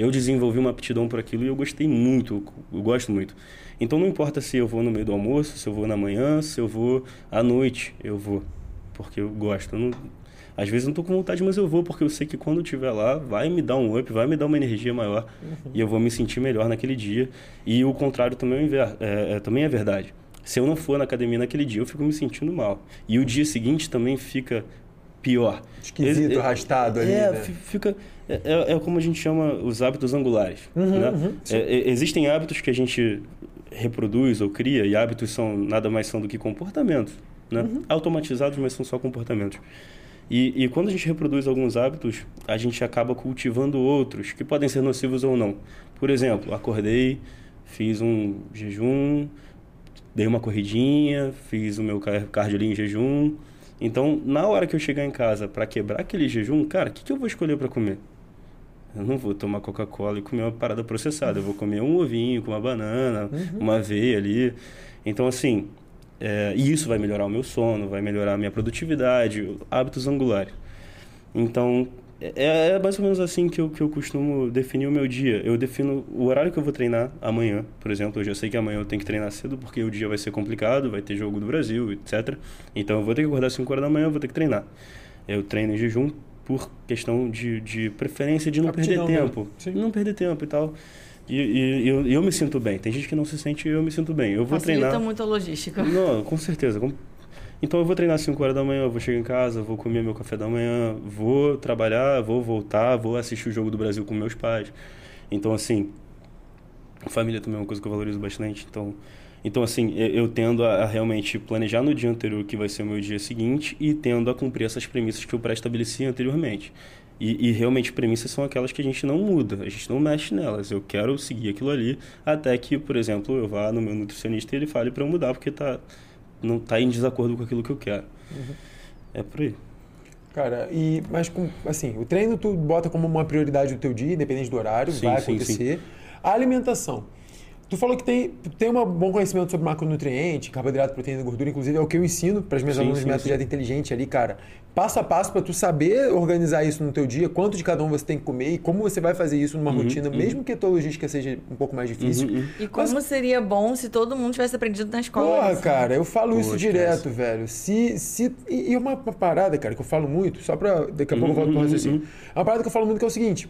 eu desenvolvi uma aptidão por aquilo e eu gostei muito, eu gosto muito. Então não importa se eu vou no meio do almoço, se eu vou na manhã, se eu vou à noite, eu vou, porque eu gosto. Eu não, às vezes não estou com vontade, mas eu vou porque eu sei que quando eu estiver lá vai me dar um up, vai me dar uma energia maior uhum. e eu vou me sentir melhor naquele dia. E o contrário também é, é, é, também é verdade. Se eu não for na academia naquele dia, eu fico me sentindo mal. E o dia seguinte também fica pior. Esquisito, é, arrastado ali. É, né? fica. É, é, é, como a gente chama os hábitos angulares. Uhum, né? uhum, é, é, existem hábitos que a gente reproduz ou cria, e hábitos são nada mais são do que comportamentos. Né? Uhum. Automatizados, mas são só comportamentos. E, e, quando a gente reproduz alguns hábitos, a gente acaba cultivando outros, que podem ser nocivos ou não. Por exemplo, acordei, fiz um jejum, dei uma corridinha, fiz o meu cardio ali em jejum, então, na hora que eu chegar em casa para quebrar aquele jejum, cara, o que, que eu vou escolher para comer? Eu não vou tomar Coca-Cola e comer uma parada processada. Eu vou comer um ovinho com uma banana, uhum. uma aveia ali. Então, assim, é, e isso vai melhorar o meu sono, vai melhorar a minha produtividade, hábitos angulares. Então, é, é, mais ou menos assim que eu, que eu costumo definir o meu dia. Eu defino o horário que eu vou treinar amanhã, por exemplo. Eu já sei que amanhã eu tenho que treinar cedo porque o dia vai ser complicado, vai ter jogo do Brasil, etc. Então eu vou ter que acordar às 5 horas da manhã, eu vou ter que treinar. Eu treino em jejum por questão de, de preferência de não perder tempo. Não perder tempo e tal. E, e, eu, eu me sinto bem. Tem gente que não se sente e eu me sinto bem. Eu vou Facilita treinar. muito a logística. Não, com certeza. Então eu vou treinar às 5 horas da manhã, vou chegar em casa, vou comer meu café da manhã, vou trabalhar, vou voltar, vou assistir o jogo do Brasil com meus pais. Então assim, família também é uma coisa que eu valorizo bastante. Então, então assim, eu tendo a, realmente planejar no dia anterior que vai ser o meu dia seguinte e tendo a cumprir essas premissas que eu pré-estabeleci anteriormente. E, e, realmente premissas são aquelas que a gente não muda, a gente não mexe nelas. Eu quero seguir aquilo ali até que, por exemplo, eu vá no meu nutricionista e ele fale para eu mudar porque tá não está em desacordo com aquilo que eu quero. Uhum. É por aí. Cara, e, mas com, assim, o treino tu bota como uma prioridade do teu dia, independente do horário, Sim, vai sim, acontecer. A alimentação. Tu falou que tem, tem um bom conhecimento sobre macronutriente, carboidrato, proteína e gordura, inclusive é o que eu ensino para as minhas Sim, alunas de método sim. dieta inteligente ali, cara. Passo a passo para tu saber organizar isso no teu dia, quanto de cada um você tem que comer e como você vai fazer isso numa rotina, mesmo que a tua logística seja um pouco mais difícil. Uhum, uhum. E como seria bom se todo mundo tivesse aprendido na escola? Porra, isso? cara, eu falo Pô, isso direto, velho. Se, se, e uma, uma parada, cara, que eu falo muito, só pra. Daqui a pouco eu volto pro Uhum, raciocínio. uhum. É uma parada que eu falo muito que é o seguinte.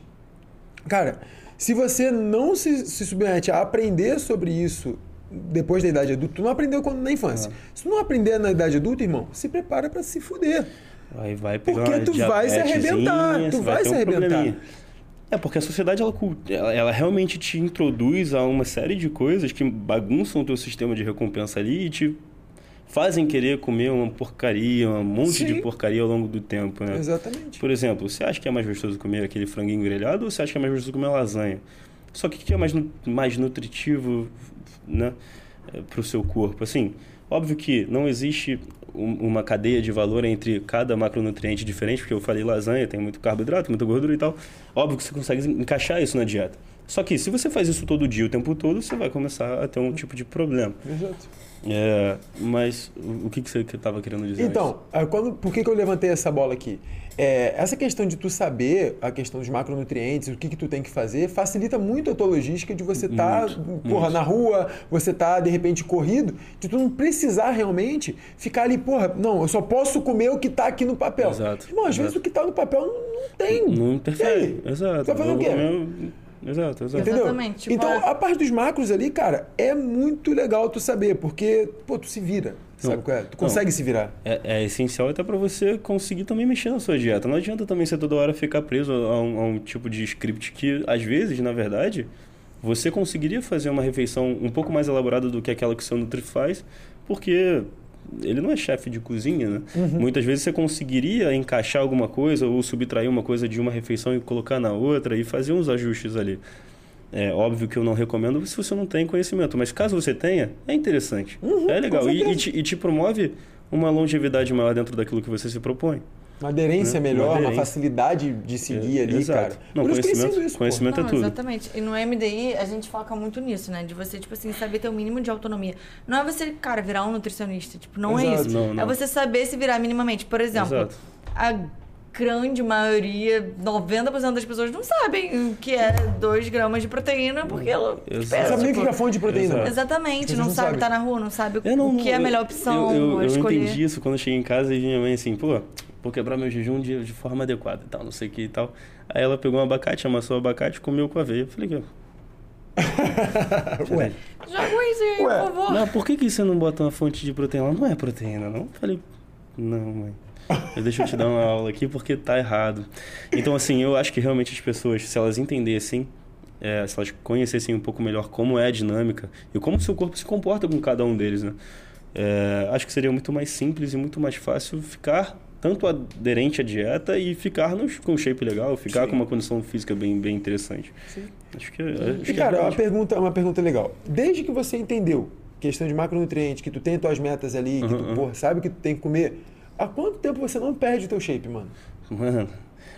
Cara, se você não se, se submete a aprender sobre isso depois da idade adulta, tu não aprendeu quando na infância. Se tu não aprender na idade adulta, irmão, se prepara pra se fuder. Aí vai pegar Porque tu vai se arrebentar, tu vai ter se arrebentar. probleminha. É, porque a sociedade, ela, ela, ela realmente te introduz a uma série de coisas que bagunçam o teu sistema de recompensa ali e te fazem querer comer uma porcaria, um monte Sim. de porcaria ao longo do tempo, né? Exatamente. Por exemplo, você acha que é mais gostoso comer aquele franguinho grelhado ou você acha que é mais gostoso comer lasanha? Só que o que é mais, mais nutritivo né, para o seu corpo? Assim, óbvio que não existe um- uma cadeia de valor entre cada macronutriente diferente, porque eu falei lasanha, tem muito carboidrato, muita gordura e tal. Óbvio que você consegue encaixar isso na dieta. Só que se você faz isso todo dia, o tempo todo, você vai começar a ter um tipo de problema. Exato. É, mas o que, que você estava querendo dizer? Então, ah, quando, por que, que eu levantei essa bola aqui? É, essa questão de tu saber a questão dos macronutrientes, o que, que tu tem que fazer, facilita muito a tua logística de você estar Muito, porra, muito. na rua, você tá de repente corrido, de tu não precisar realmente ficar ali, porra, não, eu só posso comer o que tá aqui no papel. Exato, Irmão, às vezes exato. o que tá no papel não, não tem. Não interfere. Exato. Vai fazer o quê? comer- Exato, exato. Entendeu? Exatamente, tipo, então, a- a parte dos macros ali, cara, é muito legal tu saber, porque, pô, tu se vira, sabe Não. qual é? Tu Não. consegue se virar. É, é essencial até para você conseguir também mexer na sua dieta. Não adianta também você toda hora ficar preso a um, a um tipo de script que, às vezes, na verdade, você conseguiria fazer uma refeição um pouco mais elaborada do que aquela que o seu Nutri faz, porque ele não é chefe de cozinha, né? Muitas vezes você conseguiria encaixar alguma coisa ou subtrair uma coisa de uma refeição e colocar na outra e fazer uns ajustes ali. É óbvio que eu não recomendo se você não tem conhecimento, mas caso você tenha, é interessante. é legal. E, e te, e te promove uma longevidade maior dentro daquilo que você se propõe. Uma aderência Né? melhor, Uma uma, aderência. facilidade de seguir É, ali, exato. cara. Não, Por conhecimento- isso, conhecimento- é Não, tudo. exatamente. E no MDI a gente foca muito nisso, né? De você, tipo assim, saber ter o mínimo de autonomia. Não é você, cara, virar um nutricionista. Tipo, não é Exato. isso. Não, não. É você saber se virar minimamente. Por exemplo, Exato. a grande maioria, 90% das pessoas não sabem o que é 2 gramas de proteína, porque ela. É, Não sabe nem o que é fonte de proteína. Exato. né? Exatamente, não pessoas sabe não estar sabem. na rua, não sabe Eu não, o que é a eu- melhor opção Eu, eu, a eu escolher. entendi isso quando eu cheguei em casa e minha mãe assim, pô, vou quebrar meu jejum de, de forma adequada e tal, não sei o que e tal. Aí ela pegou um abacate, amassou o abacate e comeu com aveia. Eu falei, "Ó, Ué, Joga isso aí, por favor. Não, por que, que você não bota uma fonte de proteína lá? Não é proteína, não? Eu falei, não, mãe. Eu- Deixa eu te dar uma aula aqui porque tá errado. Então, assim, eu acho que realmente as pessoas, se elas entendessem, é, se elas conhecessem um pouco melhor como é a dinâmica e como o seu corpo se comporta com cada um deles, né? É, acho que seria muito mais simples e muito mais fácil ficar tanto aderente à dieta e ficar no, com um shape legal, ficar Sim. com uma condição física bem, bem interessante. Sim. Acho que, acho que E, cara, é uma pergunta, uma pergunta legal. Desde que você entendeu questão de macronutrientes, que tu tem tuas metas ali, que tu, Uhum, uhum. porra, sabe o que tu tem que comer, há quanto tempo você não perde o teu shape, mano? Mano,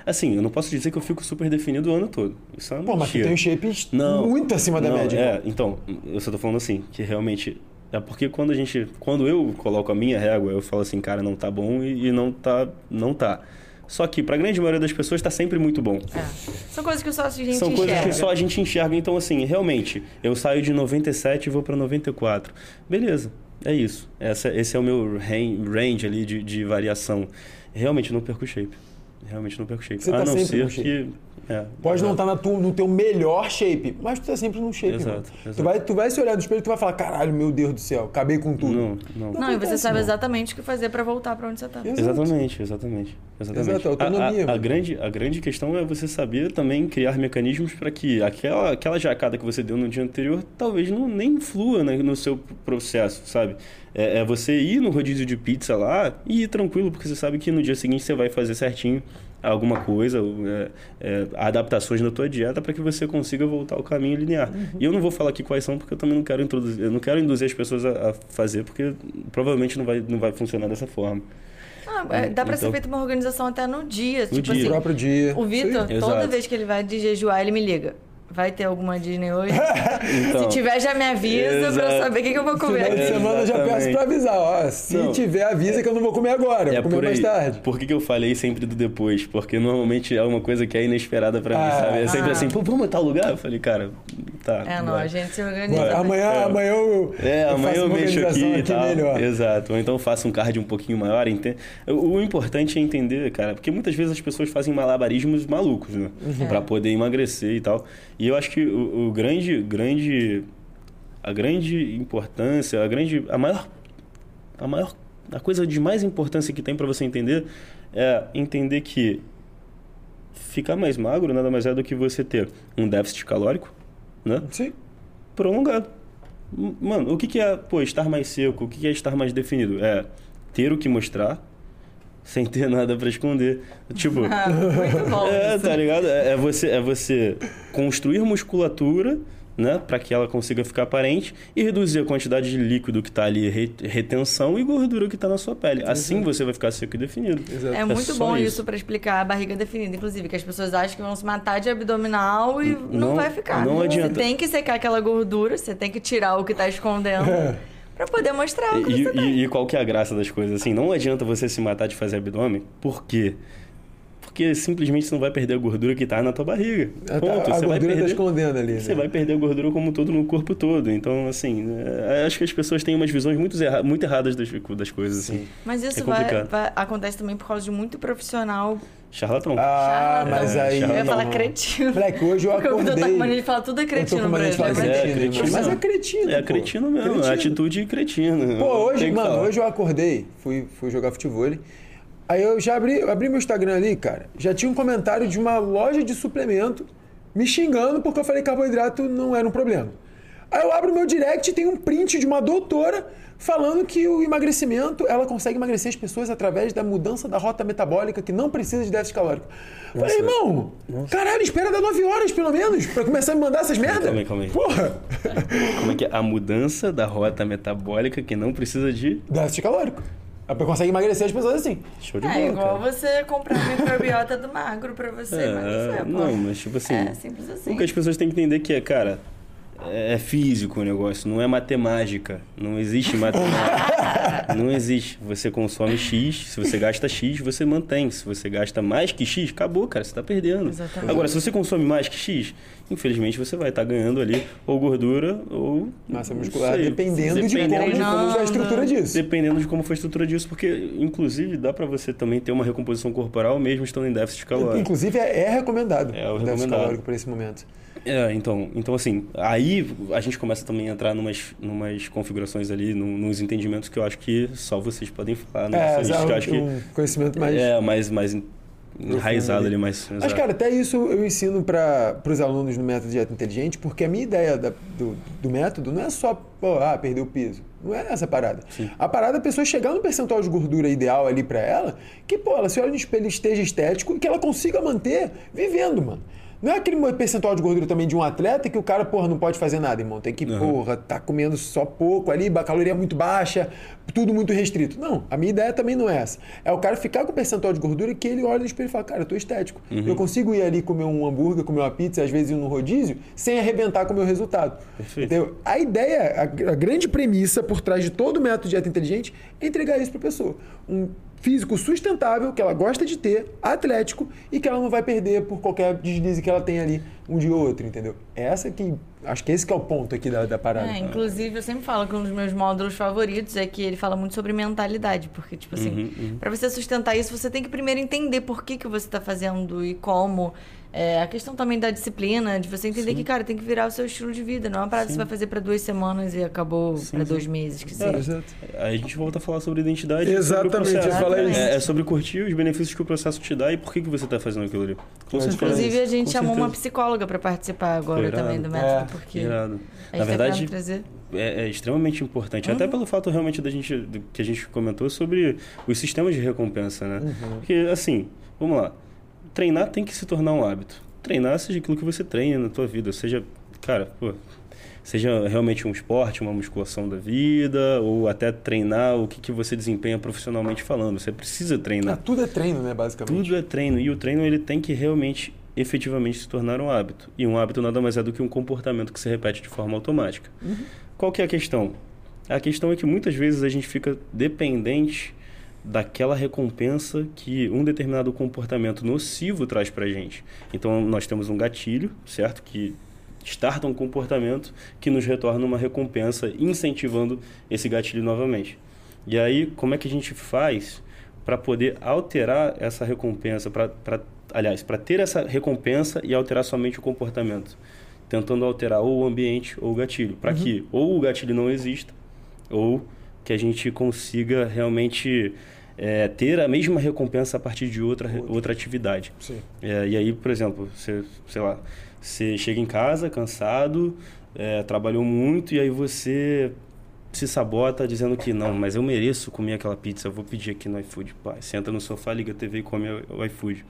assim, eu não posso dizer que eu fico super definido o ano todo. Isso é uma Pô, mas tu mentira. tem um shape Não, muito acima da não, média. É, então, eu só tô falando assim, que realmente. É porque quando a gente. Quando eu coloco a minha régua, eu falo assim, cara, não tá bom e, e não tá. Não tá. Só que pra grande maioria das pessoas tá sempre muito bom. É. São coisas que só a gente São coisas enxerga. que só a gente enxerga. Então, assim, realmente, eu saio de 97 e vou pra 94. Beleza, é isso. Essa, esse é o meu ran- range ali de, de variação. Realmente não perco shape. Realmente não perco shape. Você a tá não ser que. É, Pode não exato. estar na tua- no teu melhor shape, mas tu tá sempre num shape, Exato, irmão. Tu exato. vai, tu vai se olhar no espelho e tu vai falar, caralho, meu Deus do céu, acabei com tudo. Não, não. Não, e você sabe não. exatamente o que fazer pra voltar pra onde você tá. Exato. Exatamente, exatamente. exatamente. Exato, autonomia, A- A, a, grande, a grande questão é você saber também criar mecanismos para que aquela, aquela jacada que você deu no dia anterior talvez não nem influa né, no seu processo, sabe? É, é você ir no rodízio de pizza lá e ir tranquilo, porque você sabe que no dia seguinte você vai fazer certinho alguma coisa, é, é, adaptações na tua dieta para que você consiga voltar ao caminho linear. Uhum. E eu não vou falar aqui quais são, porque eu também não quero introduzir, eu não quero induzir as pessoas a, a fazer, porque provavelmente não vai, não vai funcionar dessa forma. Ah, é, dá pra ser Então- feita uma organização até no dia. tipo dia. assim, No próprio dia. o Vitor, toda Exato. vez que ele vai de jejuar, ele me liga. Vai ter alguma Disney hoje? Então, Se tiver, já me avisa pra eu Exato. saber o que, que eu vou Final de comer. semana eu já peço pra avisar, ó. Se Não. tiver, avisa que eu não vou comer agora, eu É vou comer por mais tarde. Por que, que eu falei sempre do depois? Porque normalmente é uma coisa que é inesperada pra mim, Ah. sabe? É sempre Ah. assim, pô, vamos a tal lugar? Eu falei, cara, tá. É, não, vai. a gente se organiza. Né? amanhã, É. amanhã eu, É, amanhã faço eu mexo aqui e tal. melhor. Exato. Ou então faço um card um pouquinho maior. ente- O, o importante é entender, cara, porque muitas vezes as pessoas fazem malabarismos malucos, né? Uhum. Pra poder emagrecer e tal. E eu acho que o, o grande, grande, a grande importância, a grande, a maior, a maior, a coisa de mais importância que tem pra você entender é entender que ficar mais magro nada mais é do que você ter um déficit calórico, né? Sim. prolongado. Mano, o que, que é, pô, estar mais seco? O que, que é estar mais definido? É ter o que mostrar sem ter nada pra esconder. Tipo, Ah, muito bom. é, isso. tá ligado? É, é você, é você construir musculatura, né, para que ela consiga ficar aparente e reduzir a quantidade de líquido que tá ali, re- retenção e gordura que tá na sua pele. Assim você vai ficar seco e definido. Exato. É muito só bom isso, isso. pra explicar a barriga definida, inclusive, que as pessoas acham que vão se matar de abdominal e não, Não- vai ficar. não adianta. Você tem que secar aquela gordura, você tem que tirar o que tá escondendo pra poder mostrar o que E, você tem. e- e qual que é a graça das coisas? Assim, não adianta você se matar de fazer abdômen. Por quê? Porque simplesmente você não vai perder a gordura que tá na tua barriga. A, Ponto. a, a você vai tá perder, escondendo ali. você né? vai perder a gordura como um todo no corpo todo. Então, assim, é, acho que as pessoas têm umas visões muito, erra muito erradas das, das coisas, assim. Mas isso É vai, vai- acontece também por causa de muito profissional. Charlatão. Ah, charlatão. mas aí. Eu ia falar cretino. Moleque, hoje eu Porque o Vitor tá com acordei. mania de falar tudo é Eu tô cretino com pra mania de ele. falar né? É, cretino. Mas é cretino. É pô. cretino mesmo, Cretino. atitude cretina. Pô, hoje, mano, falar. hoje eu acordei, fui, fui jogar futebol. Aí eu já abri, abri meu Instagram ali, cara. Já tinha um comentário de uma loja de suplemento me xingando porque eu falei que carboidrato não era um problema. Aí eu abro meu direct e tem um print de uma doutora falando que o emagrecimento, ela consegue emagrecer as pessoas através da mudança da rota metabólica que não precisa de déficit calórico. Falei, irmão, caralho, espera dar 9 horas pelo menos pra começar a me mandar essas merdas. Calma aí, calma aí. Porra, Como é que é? A mudança da rota metabólica que não precisa de... déficit calórico. Ela consegue emagrecer as pessoas assim. Show de É bola, igual cara. você comprar a microbiota do magro pra você, mas É, é, pô. não, mas tipo assim... É simples assim. O que as pessoas têm que entender que é, cara, é físico o negócio, não é matemática. Não existe matemática. não existe. Você consome X, se você gasta X, você mantém. Se você gasta mais que X, acabou, cara, você tá perdendo. Exatamente. Agora, se você consome mais que X, infelizmente você vai estar ganhando ali ou gordura ou. Massa muscular, sei, dependendo, de dependendo como de como é a estrutura disso. Dependendo de como foi a estrutura disso, porque, inclusive, dá pra você também ter uma recomposição corporal mesmo estando em déficit calórico. Inclusive, é, é recomendado É o déficit recomendado. calórico para esse momento. É, então, então assim, aí a gente começa também a entrar numas, numas configurações ali, num- nos entendimentos que eu acho que só vocês podem falar, né? É, Vocês, exato, que eu acho que um conhecimento mais... é mais, mais enraizado ali. mais... Mas, exato. cara, até isso eu ensino para os alunos no método dieta inteligente, porque a minha ideia da- do, do método não é só, pô, ah, perder o peso. Não é essa a parada. A parada é a pessoa chegar no percentual de gordura ideal ali para ela, que, pô, ela se olha no espelho esteja estético e que ela consiga manter vivendo, mano. Não é aquele percentual de gordura também de um atleta que o cara, porra, não pode fazer nada, irmão. Tem que, porra, tá comendo só pouco ali, a caloria muito baixa, tudo muito restrito. Não, a minha ideia também não é essa. É o cara ficar com o percentual de gordura que ele olha no espelho e fala, cara, eu tô estético. Eu consigo ir ali comer um hambúrguer, comer uma pizza, às vezes ir no rodízio, sem arrebentar com o meu resultado. Perfeito. Entendeu? A ideia, a, a grande premissa por trás de todo o método dieta inteligente é entregar isso pra pessoa. Um físico sustentável, que ela gosta de ter, atlético, e que ela não vai perder por qualquer deslize que ela tem ali um dia ou outro, entendeu? Essa que. Acho que esse que é o ponto aqui da, da parada. É, inclusive, eu sempre falo que um dos meus módulos favoritos é que ele fala muito sobre mentalidade. Porque, tipo assim, pra você sustentar isso, você tem que primeiro entender por que, que você tá fazendo e como. É, a questão também da disciplina, de você entender que, cara, tem que virar o seu estilo de vida. Não é uma parada que você vai fazer pra duas semanas e acabou pra dois meses, que É, seja. exato. Aí a gente volta a falar sobre identidade. Exatamente, sobre isso. É, é sobre curtir os benefícios que o processo te dá e por que, que você tá fazendo aquilo ali. Com certeza. Inclusive, a gente Com chamou uma certeza. psicóloga pra participar agora Irado. também do método, É, porque Irado. a gente Na tá verdade, é, é extremamente importante. Uhum. Até pelo fato realmente da gente, do, que a gente comentou sobre os sistemas de recompensa, né? Uhum. Porque, assim, vamos lá. Treinar tem que se tornar um hábito. Treinar seja aquilo que você treina na tua vida, seja cara, pô, seja realmente um esporte, uma musculação da vida, ou até treinar o que, que você desempenha profissionalmente falando. Você precisa treinar. Ah, tudo é treino, né, basicamente. Tudo é treino. E o treino ele tem que realmente, efetivamente, se tornar um hábito. E um hábito nada mais é do que um comportamento que se repete de forma automática. Uhum. Qual que é a questão? A questão é que muitas vezes a gente fica dependente daquela recompensa que um determinado comportamento nocivo traz pra gente. Então nós temos um gatilho, certo? Que starta um comportamento que nos retorna uma recompensa, incentivando esse gatilho novamente. E aí, como é que a gente faz para poder alterar essa recompensa, para, aliás, para ter essa recompensa e alterar somente o comportamento? Tentando alterar ou o ambiente ou o gatilho, para uhum. que ou o gatilho não exista, ou que a gente consiga realmente é, ter a mesma recompensa a partir de outra, outra. outra atividade. É, e aí, por exemplo, você, sei lá, você chega em casa cansado, é, trabalhou muito e aí você se sabota dizendo que não, mas eu mereço comer aquela pizza, eu vou pedir aqui no iFood. Pá, senta no sofá, liga a TV e come o iFood.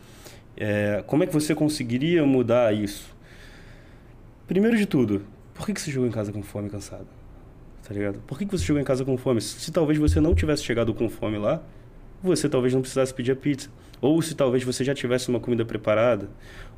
É, como é que você conseguiria mudar isso? Primeiro de tudo, por que, que você chegou em casa com fome e cansado? Tá ligado? Por que, que você chegou em casa com fome? Se talvez você não tivesse chegado com fome lá, você talvez não precisasse pedir a pizza. Ou se talvez você já tivesse uma comida preparada.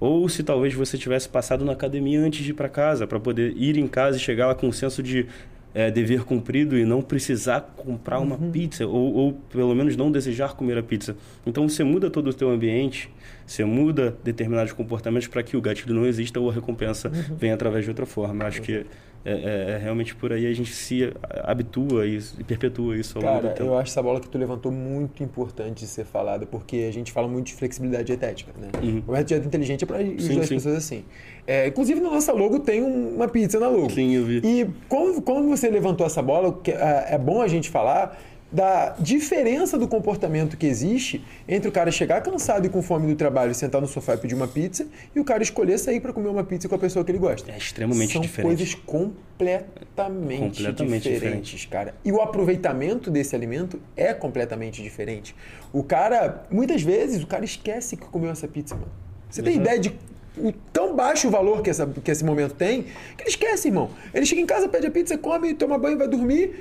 Ou se talvez você tivesse passado na academia antes de ir para casa, para poder ir em casa e chegar lá com um senso de é, dever cumprido e não precisar comprar uma uhum. pizza, ou, ou pelo menos não desejar comer a pizza. Então você muda todo o teu ambiente, você muda determinados comportamentos para que o gatilho não exista ou a recompensa uhum. venha através de outra forma. Eu acho que é, é, é, realmente por aí a gente se habitua e, e perpetua isso ao Cara, longo do tempo. eu acho essa bola que tu levantou muito importante de ser falada, porque a gente fala muito de flexibilidade dietética, né? Uhum. O método dieta inteligente é para ajudar as pessoas assim. É, inclusive, na nossa logo tem uma pizza na logo. Sim, eu vi. E como, como você levantou essa bola, é, é bom a gente falar da diferença do comportamento que existe entre o cara chegar cansado e com fome do trabalho, sentar no sofá e pedir uma pizza, e o cara escolher sair para comer uma pizza com a pessoa que ele gosta. É extremamente São diferente. São coisas completamente, completamente diferentes, diferente. cara. E o aproveitamento desse alimento é completamente diferente. O cara, muitas vezes, o cara esquece que comeu essa pizza, mano. Você tem ideia de o tão baixo valor que, essa, que esse momento tem, que ele esquece, irmão. Ele chega em casa, pede a pizza, come, toma banho, vai dormir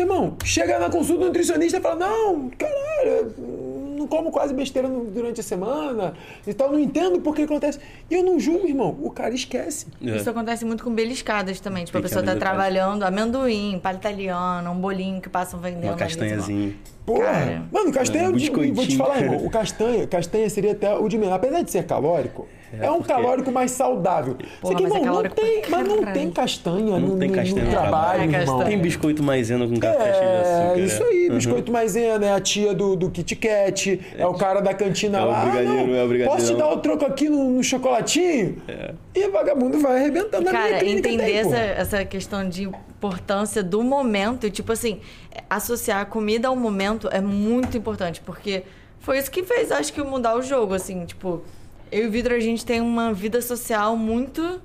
Irmão, chega na consulta do nutricionista e fala: Não, caralho, não como quase besteira durante a semana e tal, não entendo por que acontece. E eu não julgo, irmão, o cara esquece. É. Isso acontece muito com beliscadas também. Tipo, a pessoa tá trabalhando amendoim, palha italiana, um bolinho que passam vendendo. Uma castanhazinha. Porra, Cara, mano, castanha, é, um vou te falar, irmão, o castanha, castanha seria até o de menos. Apesar de ser calórico, é, é um porque... calórico mais saudável. Porra, Isso aqui, irmão, é não tem, mas não tem castanha não no, tem castanha no, no trabalho, é, irmão. Tem biscoito maisena com café cheio de açúcar. É, isso aí, uhum. biscoito maisena, é a tia do, do Kit Kat, é o cara da cantina é lá. O brigadeiro, ah, não, é o brigadeiro. Posso te dar o troco aqui no, no chocolatinho? É. E o vagabundo vai arrebentando cara, na minha entender tem, essa, essa questão de importância do momento, tipo assim, associar a comida ao momento é muito importante, porque foi isso que fez, acho que, mudar o jogo, assim, tipo eu e o Vitor, a gente tem uma vida social muito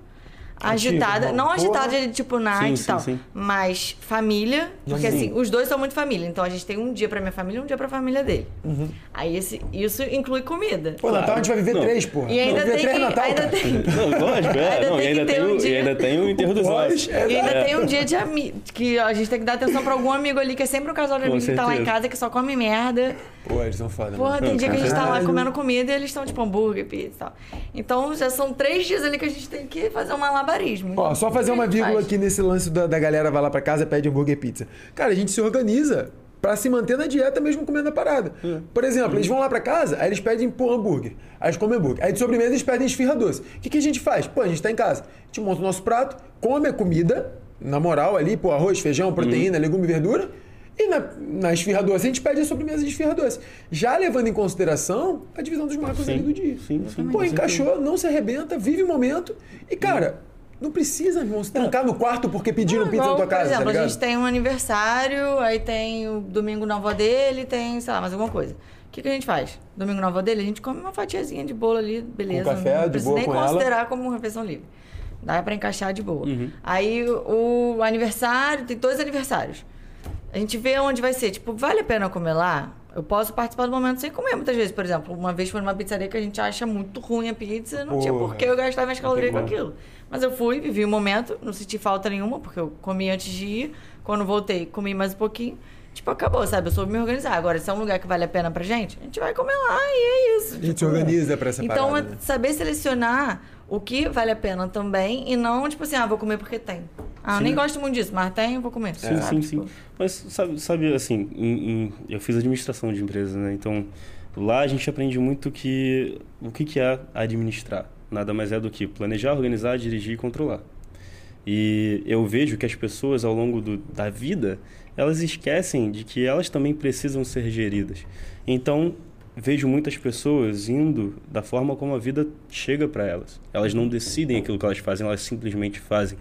agitada. Ativo, não agitada de tipo night sim, e tal. Sim, sim. Mas família. Porque assim, os dois são muito família. Então a gente tem um dia pra minha família e um dia pra família dele. Uhum. Aí esse, isso inclui comida. Pô, claro. Natal a gente vai viver não. três, porra. E ainda não, tem que, Natal, ainda tem. Não, lógico, é. Ainda não, e ainda tem, um dia... e ainda tem o enterro dos olhos. E ainda é. tem um dia de amigo. Que a gente tem que dar atenção pra algum amigo ali, que é sempre um casal de amigos que tá lá em casa, que só come merda. Pô, eles são foda. Porra, tem dia que a gente tá lá comendo comida e eles estão tipo hambúrguer, pizza e tal. Então já são três dias ali que a gente tem que fazer um malabarismo. Ó, só fazer uma vírgula faz? aqui nesse lance da, da galera vai lá pra casa e pede hambúrguer e pizza. Cara, a gente se organiza para se manter na dieta mesmo comendo a parada. É. Por exemplo, eles vão lá para casa, aí eles pedem pô, hambúrguer. Aí eles comem hambúrguer. Aí de sobremesa eles pedem esfirra doce. O que, que a gente faz? Pô, a gente tá em casa. A gente monta o nosso prato, come a comida, na moral ali, pô, arroz, feijão, proteína, uhum. legume e verdura. E na, na esfirra doce, a gente pede a sobremesa de esfirra doce. Já levando em consideração a divisão dos marcos sim, ali do dia. Sim, sim. Pô, encaixou, não se arrebenta, vive o momento. E, cara, não precisa, irmão, se trancar no quarto porque pediram não, pizza igual, na tua casa. Por exemplo, tá a gente tem um aniversário, aí tem o domingo na avó dele, tem, sei lá, mais alguma coisa. O que, que a gente faz? Domingo na avó dele, a gente come uma fatiazinha de bolo ali, beleza. Com café, não de precisa boa nem com considerar ela. como refeição livre. Dá pra encaixar de boa. Uhum. Aí o aniversário, tem dois aniversários. A gente vê onde vai ser. Tipo, vale a pena comer lá? Eu posso participar do momento sem comer, muitas vezes. Por exemplo, uma vez foi numa pizzaria que a gente acha muito ruim a pizza, não Porra. tinha por que eu gastar minhas calorias com aquilo. Mas eu fui, vivi o momento, não senti falta nenhuma, porque eu comi antes de ir. Quando voltei, comi mais um pouquinho. Tipo, acabou, sabe? Eu soube me organizar. Agora, se é um lugar que vale a pena pra gente, a gente vai comer lá e é isso. A gente se Tipo, organiza pra essa Então, parada, né? saber selecionar o que vale a pena também e não, tipo assim, ah, vou comer porque tem. Ah, eu Sim. nem gosto muito disso, mas tem, eu vou comer. Sim, sabe? sim, Tipo, sim. Mas sabe, sabe assim, em- em- eu fiz administração de empresas, né? Então lá a gente aprende muito que o que, que é administrar. Nada mais é do que planejar, organizar, dirigir e controlar. E eu vejo que as pessoas ao longo do, da vida elas esquecem de que elas também precisam ser geridas. Então vejo muitas pessoas indo da forma como a vida chega para elas. Elas não decidem aquilo que elas fazem, elas simplesmente fazem.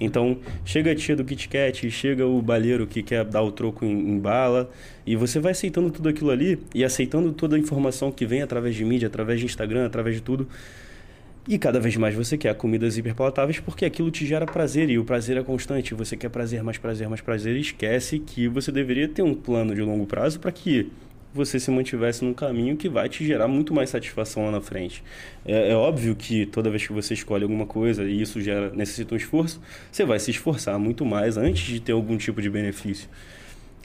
Então, chega a tia do Kit Kat, chega o balheiro que quer dar o troco em, em bala, e você vai aceitando tudo aquilo ali e aceitando toda a informação que vem através de mídia, através de Instagram, através de tudo. E cada vez mais você quer comidas hiperpalatáveis porque aquilo te gera prazer e o prazer é constante. Você quer prazer, mais prazer, mais prazer e esquece que você deveria ter um plano de longo prazo para que você se mantivesse num caminho que vai te gerar muito mais satisfação lá na frente. É, é óbvio que toda vez que você escolhe alguma coisa e isso gera, necessita um esforço, você vai se esforçar muito mais antes de ter algum tipo de benefício.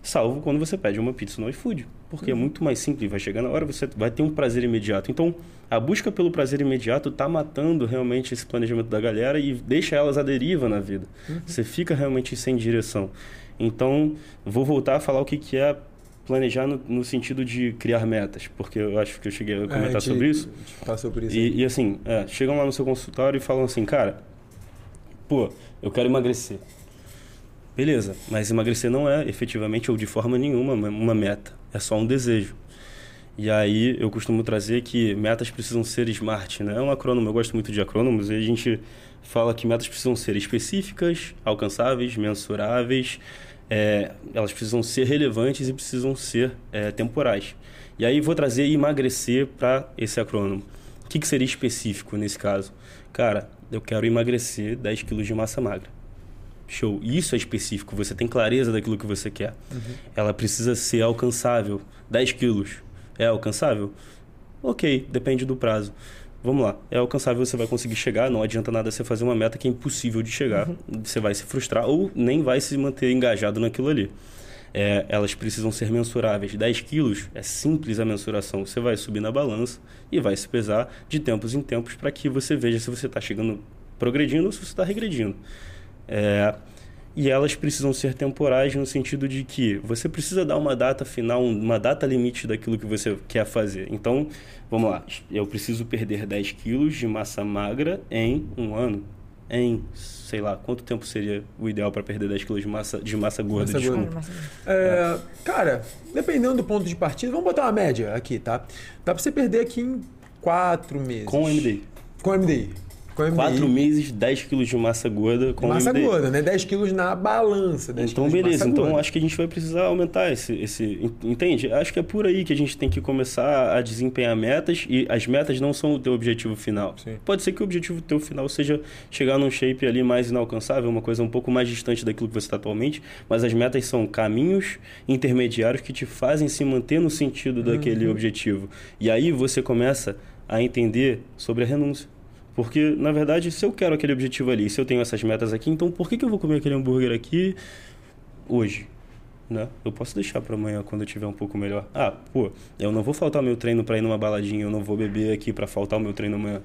Salvo quando você pede uma pizza no iFood. Porque é muito mais simples, vai chegar na hora, você vai ter um prazer imediato. Então, a busca pelo prazer imediato está matando realmente esse planejamento da galera e deixa elas à deriva na vida. Você fica realmente sem direção. Então, vou voltar a falar o que, que é planejar no, no sentido de criar metas, porque eu acho que eu cheguei a É, comentar gente- sobre isso. Passou por isso. E, e assim, é, chegam lá no seu consultório e falam assim, cara, pô, eu quero emagrecer. Beleza, mas emagrecer não é efetivamente ou de forma nenhuma uma- meta, é só um desejo. E aí eu costumo trazer que metas precisam ser smart, né? É um acrônimo, eu gosto muito de acrônimos, e a gente fala que metas precisam ser específicas, alcançáveis, mensuráveis, é, elas precisam ser relevantes e precisam ser é, temporais. E aí vou trazer emagrecer para esse acrônimo. O que, que seria específico nesse caso? Cara, eu quero emagrecer 10 quilos de massa magra. Show. Isso é específico, você tem clareza daquilo que você quer. Ela precisa ser alcançável. 10 quilos. É alcançável? Ok, depende do prazo. Vamos lá. É alcançável, você vai conseguir chegar. Não adianta nada você fazer uma meta que é impossível de chegar. Você vai se frustrar ou nem vai se manter engajado naquilo ali. É, elas precisam ser mensuráveis. 10 quilos é simples a mensuração. Você vai subir na balança e vai se pesar de tempos em tempos para que você veja se você está chegando progredindo ou se você está regredindo. É, e elas precisam ser temporais no sentido de que você precisa dar uma data final, uma data limite daquilo que você quer fazer. Então, vamos lá. Eu preciso perder 10 quilos de massa magra em um ano. Em, sei lá, quanto tempo seria o ideal para perder 10 quilos de massa, de massa gorda? Massa desculpa. gorda. É, cara, dependendo do ponto de partida, vamos botar uma média aqui, tá? Dá pra você perder aqui em quatro meses. Com MDI. Com MDI. Com MDI. 4 meses, 10 quilos de massa gorda com massa gorda, né? 10 quilos na balança. 10 Então, beleza. Então, gorda. acho que a gente vai precisar aumentar esse, esse. Entende? Acho que é por aí que a gente tem que começar a desempenhar metas e as metas não são o teu objetivo final. Sim. Pode ser que o objetivo teu final seja chegar num shape ali mais inalcançável, uma coisa um pouco mais distante daquilo que você está atualmente, mas as metas são caminhos intermediários que te fazem se manter no sentido daquele Uhum. objetivo. E aí você começa a entender sobre a renúncia. Porque, na verdade, se eu quero aquele objetivo ali, se eu tenho essas metas aqui, então por que, que eu vou comer aquele hambúrguer aqui hoje? Né? Eu posso deixar para amanhã quando eu tiver um pouco melhor. Ah, pô, eu não vou faltar meu treino para ir numa baladinha, eu não vou beber aqui para faltar o meu treino amanhã.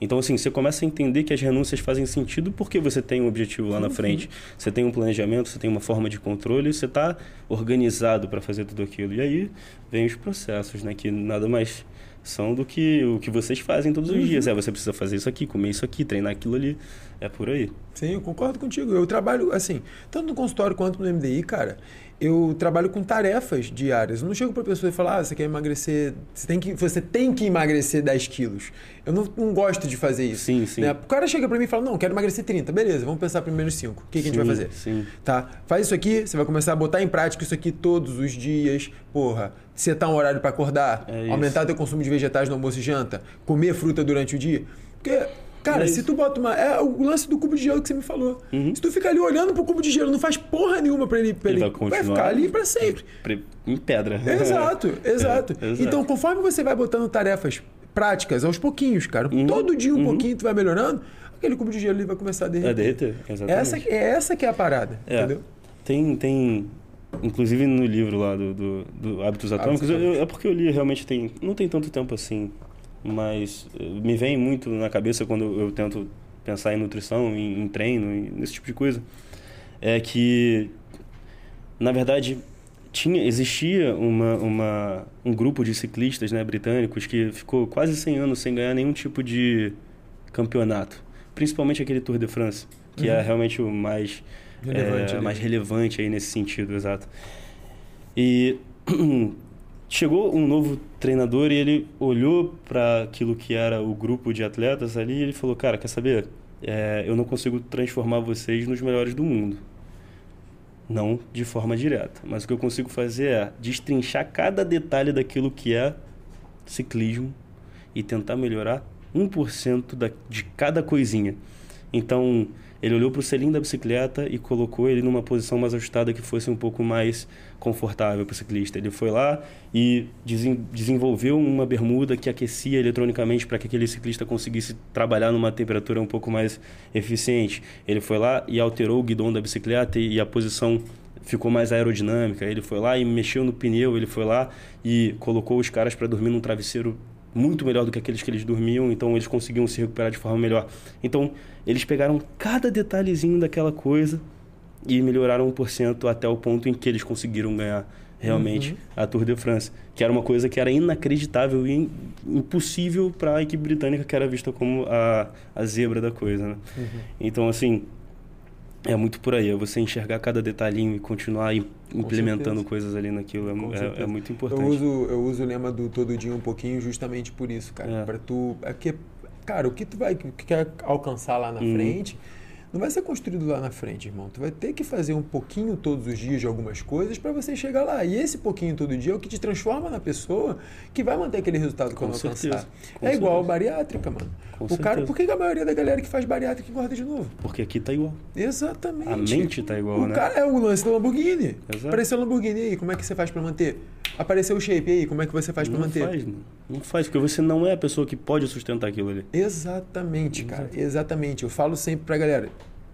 Então, assim, você começa a entender que as renúncias fazem sentido porque você tem um objetivo lá na frente. Você tem um planejamento, você tem uma forma de controle, você está organizado para fazer tudo aquilo. E aí vem os processos, né? Que nada mais são do que o que vocês fazem todos os dias. É, você precisa fazer isso aqui, comer isso aqui, treinar aquilo ali. É por aí. Sim, eu concordo contigo. Eu trabalho, assim, tanto no consultório quanto no MDI, cara, eu trabalho com tarefas diárias. Eu não chego pra pessoa e falo, ah, você quer emagrecer, você tem que, você tem que emagrecer 10 quilos. Eu não, não gosto de fazer isso. Sim, sim. né? O cara chega pra mim e fala, não, quero emagrecer 30. Beleza, vamos pensar primeiro nos 5. O que, que a gente vai Sim, fazer? sim. Tá? Faz isso aqui, você vai começar a botar em prática isso aqui todos os dias. Porra, setar um horário pra acordar, É aumentar teu consumo de vegetais no almoço e janta, comer fruta durante o dia. Porque, cara, É se tu bota uma. É o lance do cubo de gelo que você me falou. Se tu ficar ali olhando pro cubo de gelo, não faz porra nenhuma pra ele. Pra Ele ele, vai continuar ficar ali pra sempre. Pre- Em pedra. Exato, exato. É, exato. Então, conforme você vai botando tarefas práticas aos pouquinhos, cara, todo dia um pouquinho tu vai melhorando, aquele cubo de gelo ele vai começar a derreter. É derreter, exatamente. Essa, é essa que é a parada, É. entendeu? Tem, tem, inclusive no livro lá do, do, do Hábitos Atômicos, eu- eu- é porque eu li realmente tem, não tem tanto tempo assim, mas eh, me vem muito na cabeça quando eu, tento pensar em nutrição, em, em treino, em, nesse tipo de coisa, é que, na verdade, tinha, existia uma, uma, um grupo de ciclistas né, britânicos que ficou quase 100 anos sem ganhar nenhum tipo de campeonato, principalmente aquele Tour de France, que é realmente o mais Relevante é, mais relevante aí nesse sentido, exato. E chegou um novo treinador e ele olhou para aquilo que era o grupo de atletas ali e ele falou: Cara, quer saber? É, eu não consigo transformar vocês nos melhores do mundo. Não de forma direta. Mas o que eu consigo fazer é destrinchar cada detalhe daquilo que é ciclismo e tentar melhorar 1% da, de cada coisinha. Então, ele olhou para o selim da bicicleta e colocou ele numa posição mais ajustada que fosse um pouco mais confortável para o ciclista. Ele foi lá e desen- desenvolveu uma bermuda que aquecia eletronicamente para que aquele ciclista conseguisse trabalhar numa temperatura um pouco mais eficiente. Ele foi lá e alterou o guidão da bicicleta e a posição ficou mais aerodinâmica. Ele foi lá e mexeu no pneu, ele foi lá e colocou os caras para dormir num travesseiro muito melhor do que aqueles que eles dormiam, então eles conseguiam se recuperar de forma melhor. Então, eles pegaram cada detalhezinho daquela coisa e melhoraram 1% até o ponto em que eles conseguiram ganhar realmente a Tour de France, que era uma coisa que era inacreditável e im- impossível para a equipe britânica, que era vista como a, a zebra da coisa, né? Então, assim, é muito por aí, é você enxergar cada detalhinho e continuar im- implementando coisas ali naquilo, é, é- é muito importante. Eu uso, eu uso o lema do todo dia um pouquinho justamente por isso, cara. É. Pra tu. É que, cara, o que tu vai que quer alcançar lá na Uhum. frente não vai ser construído lá na frente, irmão. Tu vai ter que fazer um pouquinho todos os dias de algumas coisas para você chegar lá. E esse pouquinho todo dia é o que te transforma na pessoa que vai manter aquele resultado quando alcançar. Com é igual certeza. bariátrica, mano. Com o cara, certeza. por que a maioria da galera que faz bariátrica engorda de novo? Porque aqui tá igual. Exatamente. A mente tá igual, o né? cara é o lance da Lamborghini. Exato. Apareceu a Lamborghini aí, como é que você faz pra manter? Apareceu o shape aí, como é que você faz pra não manter? faz, mano. Não faz, porque você não é a pessoa que pode sustentar aquilo ali. Exatamente, cara. Exatamente. Eu falo sempre pra galera,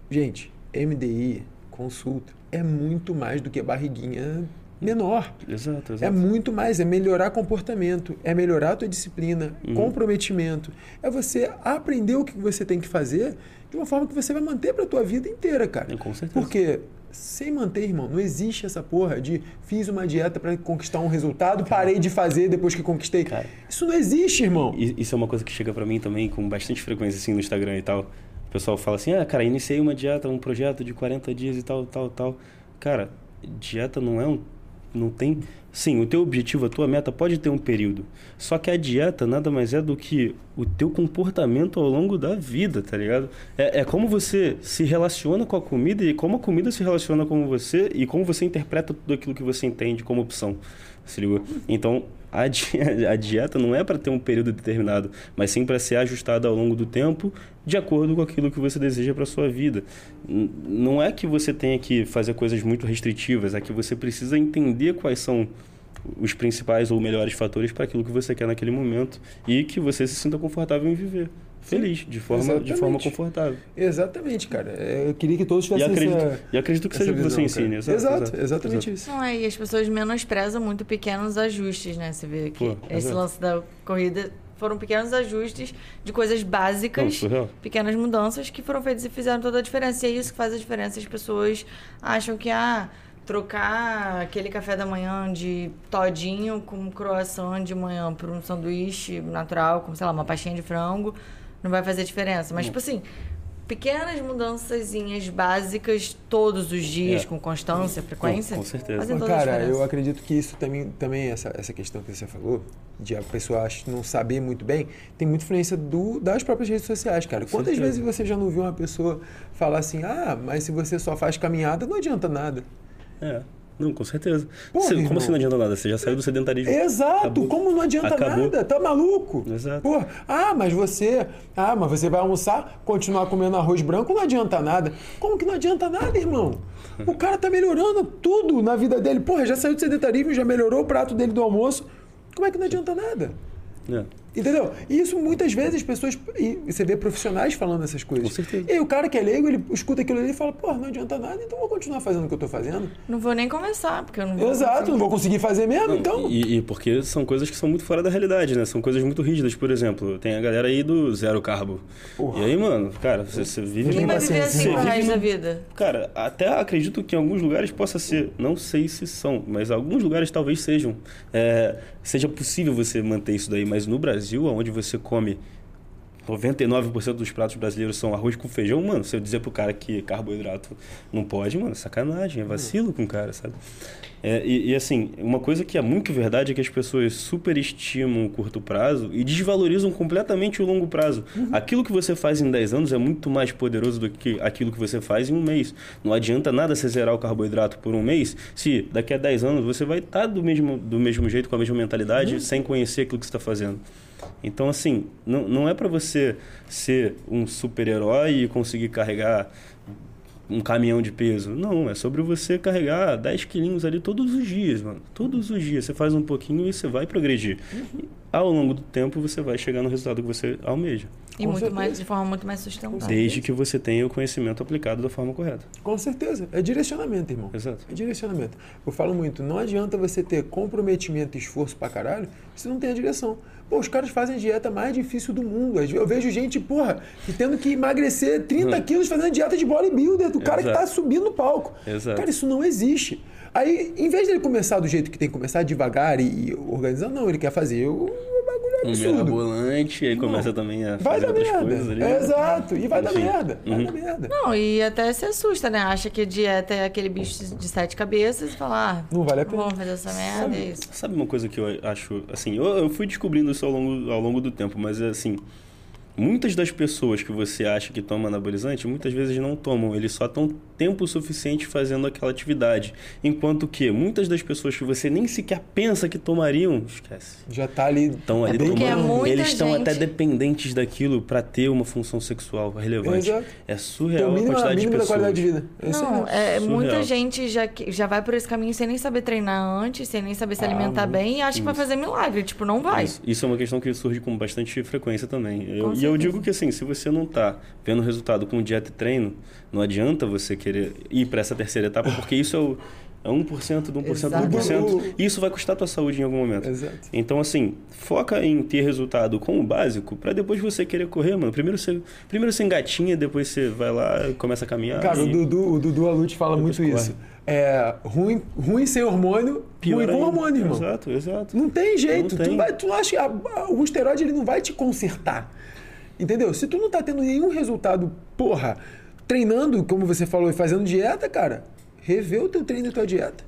gente, MDI, consulta, é muito mais do que barriguinha menor. Exato, É exato. muito mais, é melhorar comportamento, é melhorar a tua disciplina, Uhum. comprometimento. É você aprender o que você tem que fazer de uma forma que você vai manter pra tua vida inteira, cara. É, com certeza. Porque sem manter, irmão, não existe essa porra de fiz uma dieta pra conquistar um resultado, parei de fazer depois que conquistei. Cara. Isso não existe, irmão. Isso é uma coisa que chega pra mim também com bastante frequência, assim, no Instagram e tal. O pessoal fala assim, ah, cara, iniciei uma dieta, um projeto de 40 dias e tal, tal, tal. Cara, dieta não é um... Não tem... Sim, o teu objetivo, a tua meta pode ter um período. Só que a dieta nada mais é do que o teu comportamento ao longo da vida, tá ligado? É, é como você se relaciona com a comida e como a comida se relaciona com você e como você interpreta tudo aquilo que você entende como opção. Se ligou? Então, a, di- a dieta não é para ter um período determinado, mas sim para ser ajustada ao longo do tempo, de acordo com aquilo que você deseja para sua vida. Não é que você tenha que fazer coisas muito restritivas, é que você precisa entender quais são os principais ou melhores fatores para aquilo que você quer naquele momento e que você se sinta confortável em viver. Feliz, de forma, de exatamente. forma confortável. Exatamente, cara. É, Eu queria que todos E tivessem acredito, essa, e acredito que seja o que você visão, cara. ensine. Exato, exatamente isso. Não, é, e as pessoas menosprezam muito pequenos ajustes, né? Você vê que Pô, esse exato. lance da corrida foram pequenos ajustes de coisas Não, básicas, surreal. pequenas mudanças que foram feitas e fizeram toda a diferença. E é isso que faz a diferença. As pessoas acham que, ah, trocar aquele café da manhã de todinho com croissant de manhã por um sanduíche natural, com, sei lá, uma pastinha de frango, não vai fazer diferença. Mas, tipo assim, pequenas mudançazinhas básicas todos os dias, É. com constância, frequência. com certeza. Fazem Mas, toda cara, eu acredito que isso também, também essa, essa questão que você falou, de a pessoa não saber muito bem, tem muita influência do, das próprias redes sociais, cara. Quantas certeza. vezes você já não viu uma pessoa falar assim, ah, mas se você só faz caminhada, não adianta nada. É. Não, com certeza. Pô, Você- como assim não adianta nada? Você já saiu do sedentarismo. Exato, Acabou. como não adianta Acabou. nada? Tá maluco? Exato. Pô, ah, mas você, ah, mas você vai almoçar, continuar comendo arroz branco, não adianta nada. Como que não adianta nada, irmão? O cara tá melhorando tudo na vida dele. Porra, já saiu do sedentarismo, já melhorou o prato dele do almoço. Como é que não adianta nada? É. Entendeu? E isso muitas vezes as pessoas. E você vê profissionais falando essas coisas. Com certeza. E aí o cara que é leigo, ele escuta aquilo ali e fala, pô, não adianta nada, então vou continuar fazendo o que eu tô fazendo. Não vou nem começar, porque eu não vou. Exato, conseguir. não vou conseguir fazer mesmo, então. E, e porque são coisas que são muito fora da realidade, né? São coisas muito rígidas. Por exemplo, tem a galera aí do zero carbo. Porra. E aí, mano, cara, você, você vive... Quem vai viver assim pro resto da vida? Cara, até acredito que em alguns lugares possa ser. Não sei se são, mas alguns lugares talvez sejam. É, seja possível você manter isso daí. Mas no Brasil, onde você come 99% dos pratos brasileiros são arroz com feijão, mano, se eu dizer pro cara que carboidrato não pode, mano, sacanagem, é vacilo com o cara, sabe? É, e, e, assim, uma coisa que é muito verdade é que as pessoas superestimam o curto prazo e desvalorizam completamente o longo prazo. Aquilo que você faz em 10 anos é muito mais poderoso do que aquilo que você faz em um mês. Não adianta nada você zerar o carboidrato por um mês se daqui a 10 anos você vai estar do mesmo, do mesmo jeito, com a mesma mentalidade, sem conhecer aquilo que você está fazendo. Então, assim, não, não é para você ser um super-herói e conseguir carregar um caminhão de peso. Não, é sobre você carregar 10 quilinhos ali todos os dias, mano. Todos os dias. Você faz um pouquinho e você vai progredir. E ao longo do tempo, você vai chegar no resultado que você almeja. E Com muito certeza. mais, de forma muito mais sustentável. Desde que você tenha o conhecimento aplicado da forma correta. Com certeza. É direcionamento, irmão. Exato. É direcionamento. Eu falo muito, não adianta você ter comprometimento e esforço pra caralho se não tem a direção. Pô, os caras fazem a dieta mais difícil do mundo. Eu vejo gente, porra, que tendo que emagrecer 30 quilos fazendo dieta de bodybuilder, do cara que. Exato. tá subindo no palco. Exato. Cara, isso não existe. Aí, em vez dele começar do jeito que tem que começar, devagar e, e organizando, não, ele quer fazer o, o bagulho Um absurdo. mirabolante, aí começa Não. também a Vai fazer dar outras merda. coisas ali. É, exato. E vai dar Enfim. merda. Vai Uhum. dar merda. Não, e até se assusta, né? Acha que dieta é aquele bicho de sete cabeças e fala, ah, Não vale a pena. vamos fazer essa merda, é isso. Sabe uma coisa que eu acho, assim, eu, eu fui descobrindo isso ao longo, ao longo do tempo, mas assim, muitas das pessoas que você acha que tomam anabolizante, muitas vezes não tomam, eles só estão tempo suficiente fazendo aquela atividade. Enquanto que muitas das pessoas que você nem sequer pensa que tomariam, esquece. Já tá ali. Estão ali porque é tomando. muita eles estão até dependentes daquilo para ter uma função sexual relevante. Exato. É surreal a mínimo, a quantidade de pessoas. qualidade de vida. É isso. Não, é, Surreal. muita gente já, já vai por esse caminho sem nem saber treinar antes, sem nem saber se Ah, alimentar bem e acha que vai fazer milagre. Tipo, não vai. Isso, isso é uma questão que surge com bastante frequência também. Eu- Com e eu digo que assim, se você não tá vendo resultado com dieta e treino, não adianta você querer ir para essa terceira etapa, porque isso é o é 1% de 1% de 1%. Exato. E isso vai custar a tua saúde em algum momento. Exato. Então, assim, foca em ter resultado com o básico, para depois você querer correr, mano. Primeiro você, primeiro você engatinha, depois você vai lá, começa a caminhar. Cara, o e- Dudu, o Dudu Alute fala muito corre. isso. É ruim, ruim sem hormônio, Pior ruim com hormônio, irmão. Exato, exato. Não tem jeito. Não Tu, tem. vai, tu acha que a- a- o esteroide ele não vai te consertar. Entendeu? Se tu não tá tendo nenhum resultado, porra, treinando, como você falou, e fazendo dieta, cara, revê o teu treino e a tua dieta.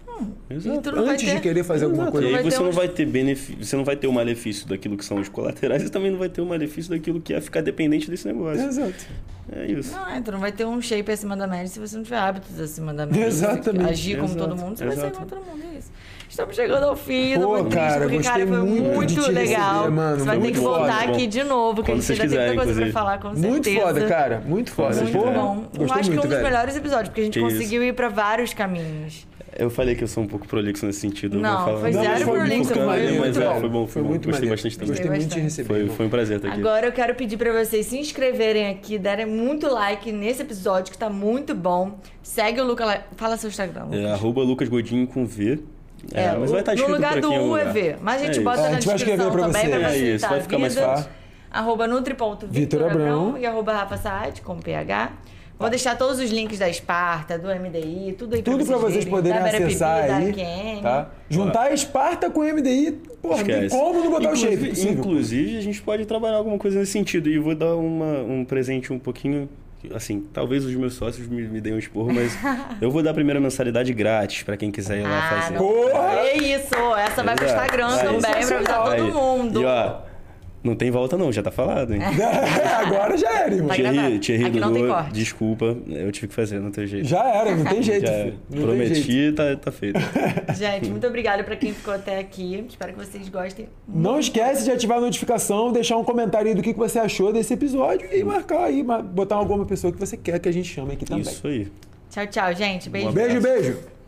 Exato. E não vai Antes de ter- querer fazer alguma Exato. coisa. E aí você não vai ter benefício, você não vai ter o malefício daquilo que são os colaterais e também não vai ter o malefício daquilo que é ficar dependente desse negócio. Exato. É isso. Não, é, tu não vai ter um shape acima da média se você não tiver hábitos acima da média. Exatamente. Se Agir como Exato, todo mundo, você vai ser exato. igual todo mundo. É isso. Estamos chegando ao fim do podcast, cara, porque, cara, foi muito muito, legal. receber, mano, você vai ter muito que voltar foda. aqui de novo, porque a gente ainda tem muita quiserem, coisa pra inclusive. falar, com Muito certeza. foda, cara. Muito foda. Muito Muito bom. Eu Gostei acho que muito, um dos melhores episódios, porque a gente Que isso. conseguiu ir pra vários caminhos. Eu falei que eu sou um pouco prolixo nesse sentido. eu Não, vou falar. foi zero prolixo, muito foi maneiro, muito mas é, bom. foi bom, foi, bom. muito Gostei maneiro. bastante também. Gostei muito de receber. Foi, foi um prazer estar aqui. Agora eu quero pedir pra vocês se inscreverem aqui, darem muito like nesse episódio, que tá muito bom. Segue o Lucas. Fala seu Instagram. Lucas. É, arroba Lucas Godinho com V. É, É, mas vai estar no escrito lugar por do U é lugar. V. Mas a gente É bota. É, a na gente vai escrever descrição pra também você. pra É facilitar isso, vai ficar mais fácil. Arroba Vitor Nutri.Vitor Abrão. Abrão e arroba Rafa Saad, com PH. Vou deixar todos os links da Esparta, do MDI, tudo aí Tudo pra vocês verem. poderem acessar Pipi, aí. Tá? Juntar a Esparta com o MDI, porra, não tem como não botar o Inclusive- shape. possível. Inclusive, a gente pode trabalhar alguma coisa nesse sentido. E vou dar uma, um presente um pouquinho. Assim, talvez os meus sócios me, me deem um esporro, mas eu vou dar a primeira mensalidade grátis pra quem quiser ir lá Ah, fazer. Porra! É isso, essa vai pro. Instagram Aí, também, pra avisar todo mundo. E ó, não tem volta não, já tá falado, hein? Agora já era, irmão. Tá Thierry. Thierry Aqui não tem Dudu, corte. desculpa, eu tive que fazer, não tem jeito. Já era, não tem jeito. Filho. Não tem jeito. prometi, tá, tá feito. Gente, muito obrigada pra quem ficou até aqui. Espero que vocês gostem. Não esquece de ativar a notificação, deixar um comentário aí do que que você achou desse episódio e marcar aí, botar alguma pessoa que você quer que a gente chame aqui também. Isso aí. Tchau, tchau, gente. Beijo. Um Beijo, beijo.